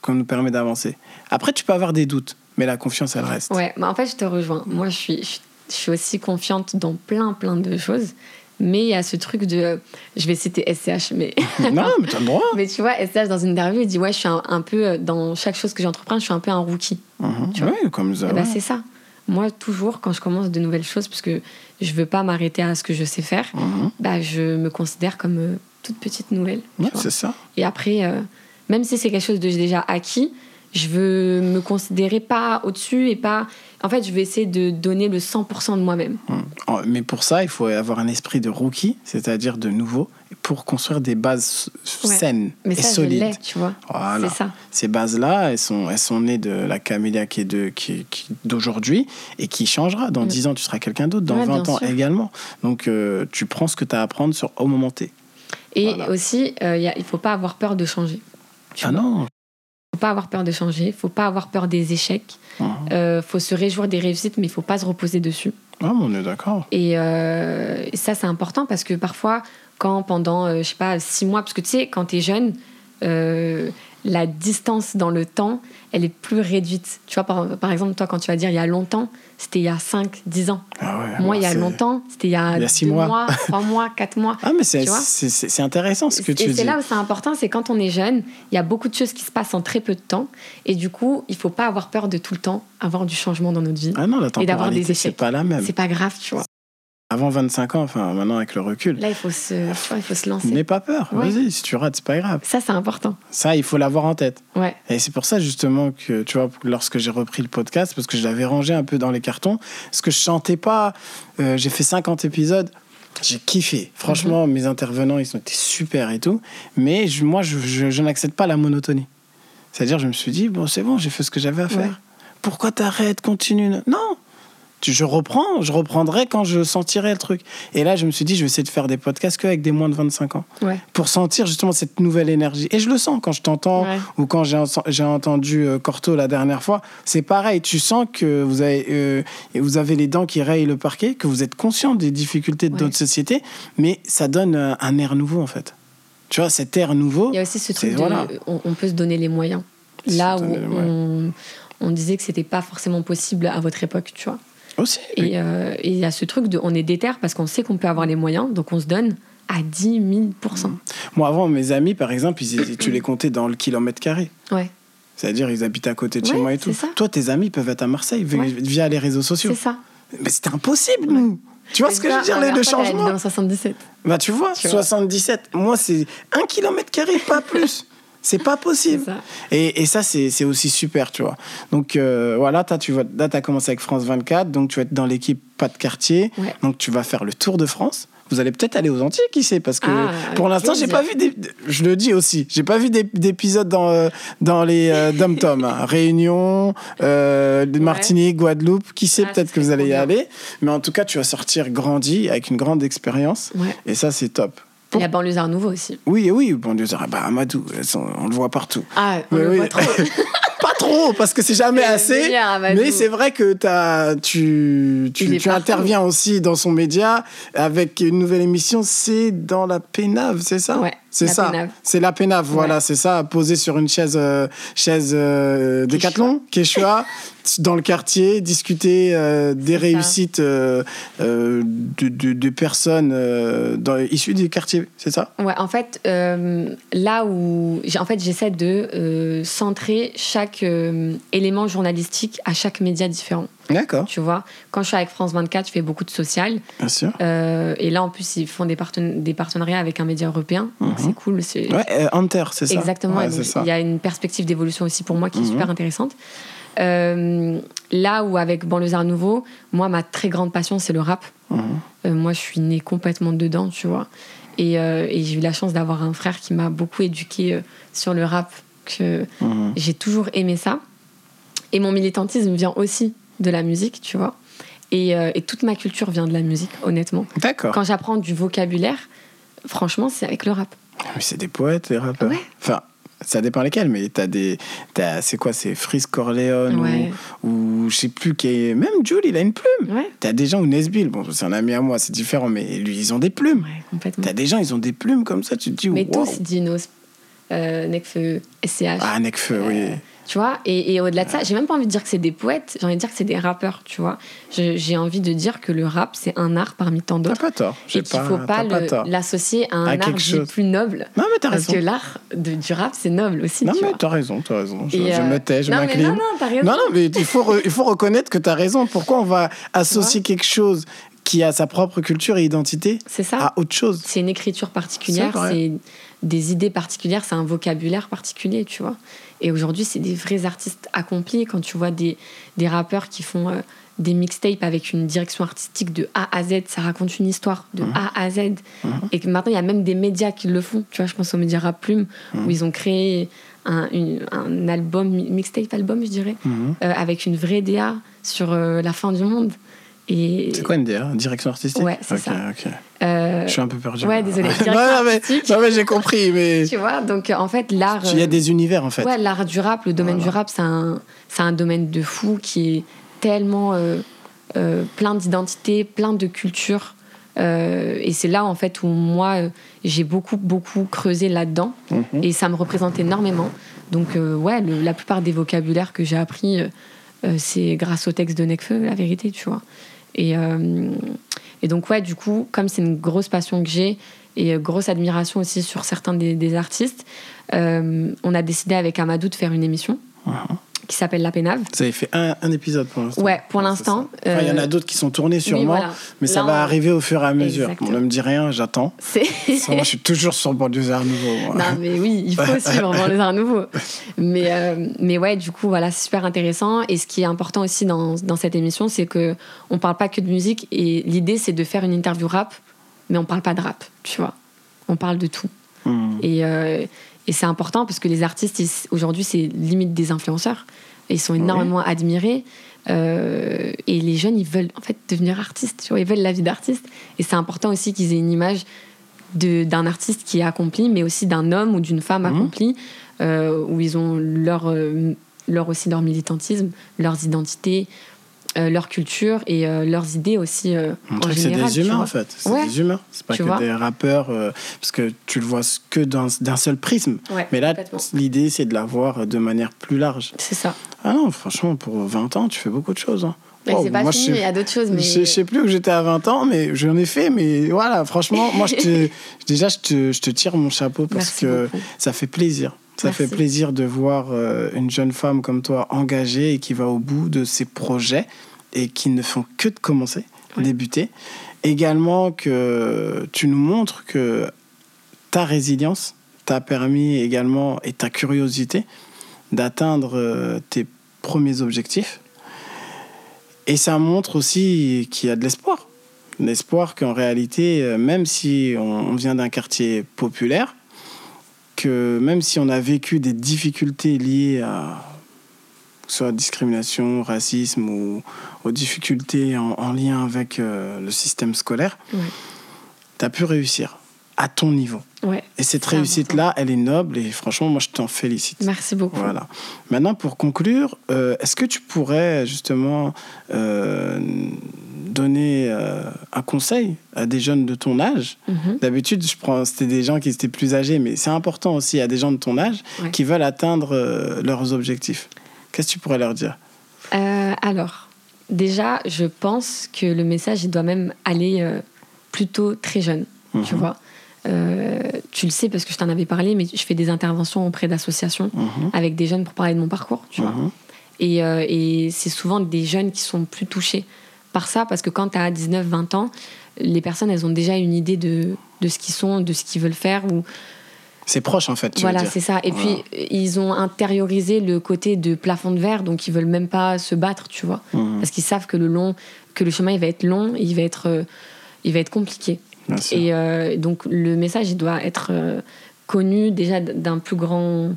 qu'on nous permet d'avancer. Après, tu peux avoir des doutes, mais la confiance, elle reste. Ouais, bah en fait, je te rejoins. Moi, je suis, je, suis aussi confiante dans plein, plein de choses. Mais il y a ce truc de. Je vais citer SCH, mais. non, mais tu as le droit. mais tu vois, SCH, dans une interview, il dit Ouais, je suis un, un peu. Dans chaque chose que j'entreprends, je suis un peu un rookie. Mhm. Tu vois. Comme ça. Et bah, c'est ça. Moi, toujours, quand je commence de nouvelles choses, parce que je veux pas m'arrêter à ce que je sais faire, Mhm. bah, je me considère comme euh, toute petite nouvelle. Ouais, c'est ça. Et après, euh, même si c'est quelque chose de déjà acquis, je veux me considérer pas au-dessus et pas. En fait, je vais essayer de donner le 100% de moi-même. En- Mais pour ça, il faut avoir un esprit de rookie, c'est-à-dire de nouveau, pour construire des bases Ouais. saines Mais et ça, solides. tu vois. Voilà. Ça. Ces bases-là, elles sont, elles sont nées de la Camélia qui est de, qui, qui- d'aujourd'hui et qui changera. Dans Mm. 10 ans, tu seras quelqu'un d'autre. Dans Ouais, 20 bien ans sûr. également. Donc, euh, tu prends ce que tu as à apprendre sur, au moment T. Et Voilà. aussi, euh, y a- il faut pas avoir peur de changer. Tu Ah vois. non faut pas avoir peur de changer, faut pas avoir peur des échecs. Mhm. Euh, faut se réjouir des réussites, mais il faut pas se reposer dessus. Ah, mais on est d'accord. Et, euh, et ça, c'est important parce que parfois, quand pendant, euh, je sais pas, six mois, parce que tu sais, quand tu es jeune, euh, la distance dans le temps, elle est plus réduite. Tu vois, par, par exemple, toi, quand tu vas dire il y a longtemps, c'était il y a 5, 10 ans. Ah ouais, Moi, il y a longtemps, c'était il y a, Il y a six deux mois. mois, 3 mois, 4 mois. Ah, mais c'est, intéressant ce que tu et dis. c'est là où c'est important, c'est quand on est jeune, il y a beaucoup de choses qui se passent en très peu de temps. Et du coup, il faut pas avoir peur de tout le temps avoir du changement dans notre vie. Ah non, la Et d'avoir des temporalité, c'est échecs. pas la même. C'est pas grave, tu vois. Avant 25 ans, enfin maintenant avec le recul, Là, il faut se, vois, il faut se lancer. n'aie pas peur. Ouais. Vas-y, si tu rates, c'est pas grave. Ça, c'est important. Ça, il faut l'avoir en tête. Ouais. Et c'est pour ça justement que, tu vois, lorsque j'ai repris le podcast, parce que je l'avais rangé un peu dans les cartons, parce que je chantais pas, euh, j'ai fait 50 épisodes, j'ai kiffé. Franchement, Mhm. mes intervenants, ils ont été super et tout, mais je- moi, je, je- je n'accepte pas la monotonie. C'est-à-dire, je me suis dit, bon, c'est bon, j'ai fait ce que j'avais à faire. Ouais. Pourquoi t'arrêtes, continue Non je reprends, je reprendrai quand je sentirai le truc. Et là, je me suis dit, je vais essayer de faire des podcasts qu'avec des moins de 25 ans Ouais. pour sentir justement cette nouvelle énergie. Et je le sens quand je t'entends Ouais. ou quand j'ai entendu euh, Corto la dernière fois. C'est pareil, tu sens que vous avez, euh, vous avez les dents qui rayent le parquet, que vous êtes conscient des difficultés de Ouais. notre société, mais ça donne euh, un air nouveau en fait. Tu vois, cet air nouveau. Il y a aussi ce truc de. voilà. On, on peut se donner les moyens. Là où on, on disait que c'était pas forcément possible à votre époque, tu vois. Aussi. oui. Et euh, et il y a ce truc de. On est déter parce qu'on sait qu'on peut avoir les moyens, donc on se donne à 10 000% Moi, avant, mes amis, par exemple, ils tu les comptais dans le kilomètre carré. Ouais, C'est-à-dire, ils habitent à côté de chez Ouais, moi et tout. ça. Toi, tes amis peuvent être à Marseille Ouais. via les réseaux sociaux. c'est ça. Mais c'était impossible, nous. Tu vois ce que je veux dire, les- le changement dans le 77. Bah tu vois, Tu vois. 77, moi c'est un kilomètre carré, pas plus. C'est pas possible. ça. Et, et ça, c'est c'est aussi super, tu vois. Donc euh, voilà, tu vas, là, tu as commencé avec France 24, donc tu vas être dans l'équipe pas de quartier. Ouais. Donc tu vas faire le tour de France. Vous allez peut-être aller aux Antilles, qui sait Parce que Ah, pour l'instant, j'ai pas vu des. Je le dis aussi, j'ai pas vu des- d'épisodes dans, euh, dans les euh, dom-tom. hein. Réunion, euh, Martinique, Guadeloupe. Qui sait Ah, Peut-être que vous allez y bien. aller. Mais en tout cas, tu vas sortir grandi avec une grande expérience. Ouais. Et ça, c'est top. Il y a Banlieusard Nouveau aussi. Oui, oui, Dieu, bah, Amadou, on le voit partout. Ah, on Mais le oui. voit trop. Pas trop, parce que c'est jamais assez. Mais c'est vrai que as, tu, tu, tu interviens aussi dans son média avec une nouvelle émission, c'est dans la Pénave, c'est ça? Ouais, c'est ça. C'est la Pénave, voilà, c'est ça, posé sur une chaise, euh, chaise euh, Décathlon, Quechua, dans le quartier, discuter euh, des réussites euh, euh, de, de- de personnes dans- issues du quartier, c'est ça? Ouais, en fait, là où en fait, j'essaie de centrer chaque élément journalistique à chaque média différent. D'accord, Tu vois, quand je suis avec France 24, je fais beaucoup de social. bien sûr. Euh, et là, en plus, ils font des, parten- des partenariats avec un média européen. Donc, Mhm. c'est cool. Ouais, euh, Hunter, c'est ça Exactement. Ouais, donc, il y a une perspective d'évolution aussi pour moi qui est Mhm. super intéressante. Euh, là où avec Banlieusard Nouveau, moi, ma très grande passion, c'est le rap. Mhm. Euh, moi, je suis née complètement dedans, tu vois. Et, euh, et j'ai eu la chance d'avoir un frère qui m'a beaucoup éduqué euh, sur le rap. Que j'ai toujours aimé ça. Et mon militantisme vient aussi de la musique, tu vois. Et, euh, et toute ma culture vient de la musique, honnêtement. D'accord. Quand j'apprends du vocabulaire, franchement, c'est avec le rap. Mais c'est des poètes, les rappeurs. Ouais. Enfin, ça dépend lesquels, mais t'as des. t'as- C'est quoi C'est Freeze Corleone Ouais. ou, ou je sais plus qui est. Même Jules, il a une plume. Ouais, T'as des gens, ou Nesbill, bon, c'est un ami à moi, c'est différent, mais lui, ils ont des plumes. ouais complètement. T'as des gens, ils ont des plumes comme ça, tu te dis, Mais waouh. tous, Dinos, euh, Nekfeu, SCH. Ah, Necfeu, oui. Tu vois, et, et au-delà de ça, j'ai même pas envie de dire que c'est des poètes, j'ai envie de dire que c'est des rappeurs, tu vois. J'ai envie de dire que le rap, c'est un art parmi tant T'as d'autres. pas tort. Et qu'il faut pas t'as l'associer à un À art chose. plus noble. Non, mais t'as Parce raison. que l'art du rap, c'est noble aussi. Non, tu mais t'as raison, t'as raison. Je, Et, je euh, me tais, je m'incline. non, non, t'as raison. Non, non, mais il faut, il faut reconnaître que tu as raison. Pourquoi on va associer quelque chose qui a sa propre culture et identité ça. à autre chose? C'est une écriture particulière, c'est des idées particulières, c'est un vocabulaire particulier, tu vois. Et aujourd'hui, c'est des vrais artistes accomplis. Quand tu vois des, des rappeurs qui font euh, des mixtapes avec une direction artistique de A à Z, ça raconte une histoire de Mhm. A à Z. Et que maintenant, il y a même des médias qui le font. Tu vois, je pense aux médias Rap Plume, Mhm. où ils ont créé un, une- un album, mixtape album, je dirais, Mhm. euh, avec une vraie DA sur euh, la fin du monde. Et C'est quoi une DA Direction artistique? Ouais, c'est ça. euh, Je suis un peu perdu. Ouais, désolé. non, non, mais, non, mais j'ai compris. Mais tu vois, donc euh, en fait, l'art. il y a euh, des univers en fait. Ouais, l'art du rap, le domaine Voilà. du rap, c'est un, c'est un domaine de fou qui est tellement euh, euh, plein d'identités, plein de cultures. Et c'est là, en fait, où moi, j'ai beaucoup, beaucoup creusé là-dedans. Mhm. Et ça me représente énormément. Donc, ouais, le- la plupart des vocabulaires que j'ai appris, c'est grâce au texte de Necfeu, la vérité, tu vois. Et, euh, et donc, ouais, du coup, comme c'est une grosse passion que j'ai et euh, grosse admiration aussi sur certains des, artistes, euh, on a décidé avec Amadou de faire une émission. Qui s'appelle La Pénave. Vous avez fait un, un épisode pour l'instant. Ouais, pour l'instant. Enfin, il y en a euh, d'autres qui sont tournés sûrement, oui, voilà. mais ça va on- arriver au fur et à mesure. Exactement. Bon, ne me dis rien, j'attends. Moi, je suis toujours sur Banlieusard Nouveau. moi. Non, mais oui, il faut suivre dans les arts nouveaux. Mais, euh, mais ouais, du coup, voilà, c'est super intéressant. Et ce qui est important aussi dans, dans cette émission, c'est que on parle pas que de musique. Et l'idée, c'est de faire une interview rap, mais on parle pas de rap, tu vois. On parle de tout. Mhm. Et, euh, et c'est important parce que les artistes, aujourd'hui, c'est limite des influenceurs. Ils sont énormément admirés. Euh, et les jeunes, ils veulent en fait devenir artistes. Tu vois, ils veulent la vie d'artiste. Et c'est important aussi qu'ils aient une image d'un artiste qui est accompli, mais aussi d'un homme ou d'une femme Mhm. accomplie, euh, où ils ont leur, euh, leur aussi leur militantisme, leurs identités, euh, leur culture et euh, leurs idées aussi euh, en c'est des humains en fait. C'est Ouais. des humains. C'est pas Tu que des rappeurs, euh, parce que tu le vois que d'un seul prisme. Ouais, Mais là, l'idée, c'est de la voir de manière plus large. C'est ça. Ah non, franchement, pour 20 ans, tu fais beaucoup de choses. hein. C'est pas moi, fini, il y a d'autres choses. Mais... Je, je sais plus où j'étais à 20 ans, mais j'en ai fait. Mais voilà, franchement, moi, je te, déjà, je te, je te tire mon chapeau parce Merci que beaucoup. ça fait plaisir. Ça Merci. fait plaisir de voir euh, une jeune femme comme toi engagée et qui va au bout de ses projets et qui ne font que de commencer, Ouais. débuter. Également que tu nous montres que ta résilience t'a permis également et ta curiosité d'atteindre euh, tes premiers objectifs. Et ça montre aussi qu'il y a de l'espoir. L'espoir qu'en réalité, euh, même si on vient d'un quartier populaire, que même si on a vécu des difficultés liées à soit discrimination, racisme ou aux difficultés en, en lien avec euh, le système scolaire, Ouais. tu as pu réussir à ton niveau. Ouais. Et cette réussite-là, elle est noble et franchement, moi, je t'en félicite. Merci beaucoup. Voilà. Maintenant, pour conclure, euh, est-ce que tu pourrais justement euh, donner euh, un conseil à des jeunes de ton âge? Mhm. D'habitude, je prends c'était des gens qui étaient plus âgés, mais c'est important aussi à des gens de ton âge Ouais. qui veulent atteindre leurs objectifs. Qu'est-ce que tu pourrais leur dire? Euh, alors, déjà, je pense que le message, il doit même aller euh, plutôt très jeune, tu Mhm. vois. Euh, tu le sais parce que je t'en avais parlé, mais je fais des interventions auprès d'associations Mhm. avec des jeunes pour parler de mon parcours, tu vois. Mhm. Et, et c'est souvent des jeunes qui sont plus touchés par ça, parce que quand tu as 19-20 ans, les personnes, elles ont déjà une idée de, de ce qu'ils sont, de ce qu'ils veulent faire, ou C'est proche en fait. tu voilà, c'est ça. Et Voilà. puis, ils ont intériorisé le côté de plafond de verre, donc ils veulent même pas se battre, tu vois. Mhm, Parce qu'ils savent que le, long, que le chemin, il va être long, il va être, euh, il va être compliqué. Et euh, donc, le message, il doit être euh, connu déjà d'un plus grand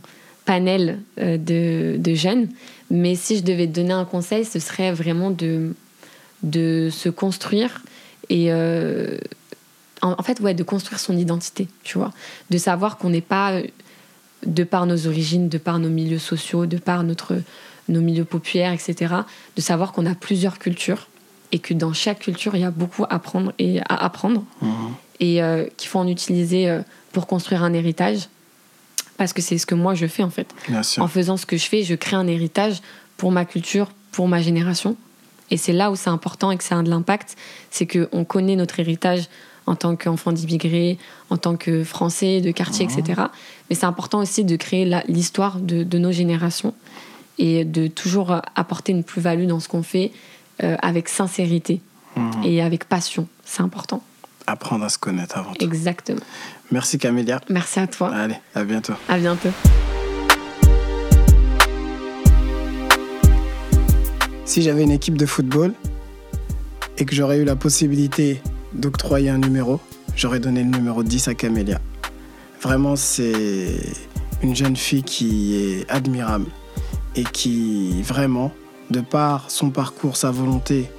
panel de, de jeunes. Mais si je devais te donner un conseil, ce serait vraiment de, de se construire et en, en fait, ouais, de construire son identité, tu vois. De savoir qu'on n'est pas, euh, de par nos origines, de par nos milieux sociaux, de par notre, nos milieux populaires, etc., de savoir qu'on a plusieurs cultures et que dans chaque culture, il y a beaucoup à apprendre et à apprendre Mhm. et euh, qu'il faut en utiliser euh, pour construire un héritage. Parce que c'est ce que moi je fais en fait. En faisant ce que je fais, je crée un héritage pour ma culture, pour ma génération. Et c'est là où c'est important et que ça a de l'impact, c'est qu'on connaît notre héritage en tant qu'enfant d'immigrés, en tant que Français, de quartier, etc. Mais c'est important aussi de créer l'histoire de, de nos générations et de toujours apporter une plus-value dans ce qu'on fait euh, avec sincérité Mhm. et avec passion. C'est important. Apprendre à se connaître avant tout. Exactement. Merci Camélia. Merci à toi. Allez, à bientôt. À bientôt. Si j'avais une équipe de football et que j'aurais eu la possibilité d'octroyer un numéro, j'aurais donné le numéro 10 à Camélia. Vraiment, c'est une jeune fille qui est admirable et qui, vraiment, de par son parcours, sa volonté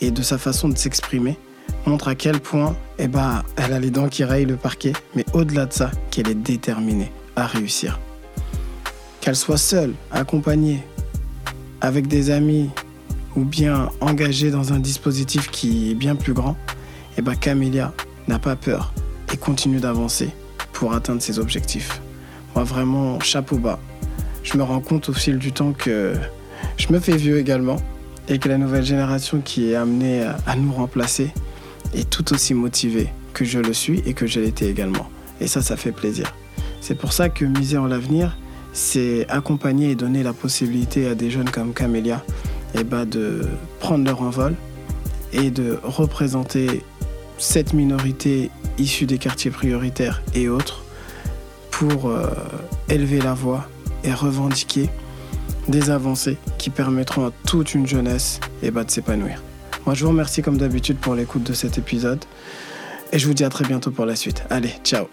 et de sa façon de s'exprimer, montre à quel point eh ben, elle a les dents qui rayent le parquet, mais au-delà de ça, qu'elle est déterminée à réussir. Qu'elle soit seule, accompagnée, avec des amis ou bien engagée dans un dispositif qui est bien plus grand, eh ben Camélia n'a pas peur et continue d'avancer pour atteindre ses objectifs. Moi vraiment, chapeau bas. Je me rends compte au fil du temps que je me fais vieux également et que la nouvelle génération qui est amenée à nous remplacer est tout aussi motivée que je le suis et que je l'étais également. Et ça, ça fait plaisir. C'est pour ça que miser en l'avenir, c'est accompagner et donner la possibilité à des jeunes comme Camélia eh ben, de prendre leur envol et de représenter cette minorité issue des quartiers prioritaires et autres pour euh, élever la voix et revendiquer des avancées qui permettront à toute une jeunesse eh ben, de s'épanouir. Moi, je vous remercie comme d'habitude pour l'écoute de cet épisode et je vous dis à très bientôt pour la suite. Allez, ciao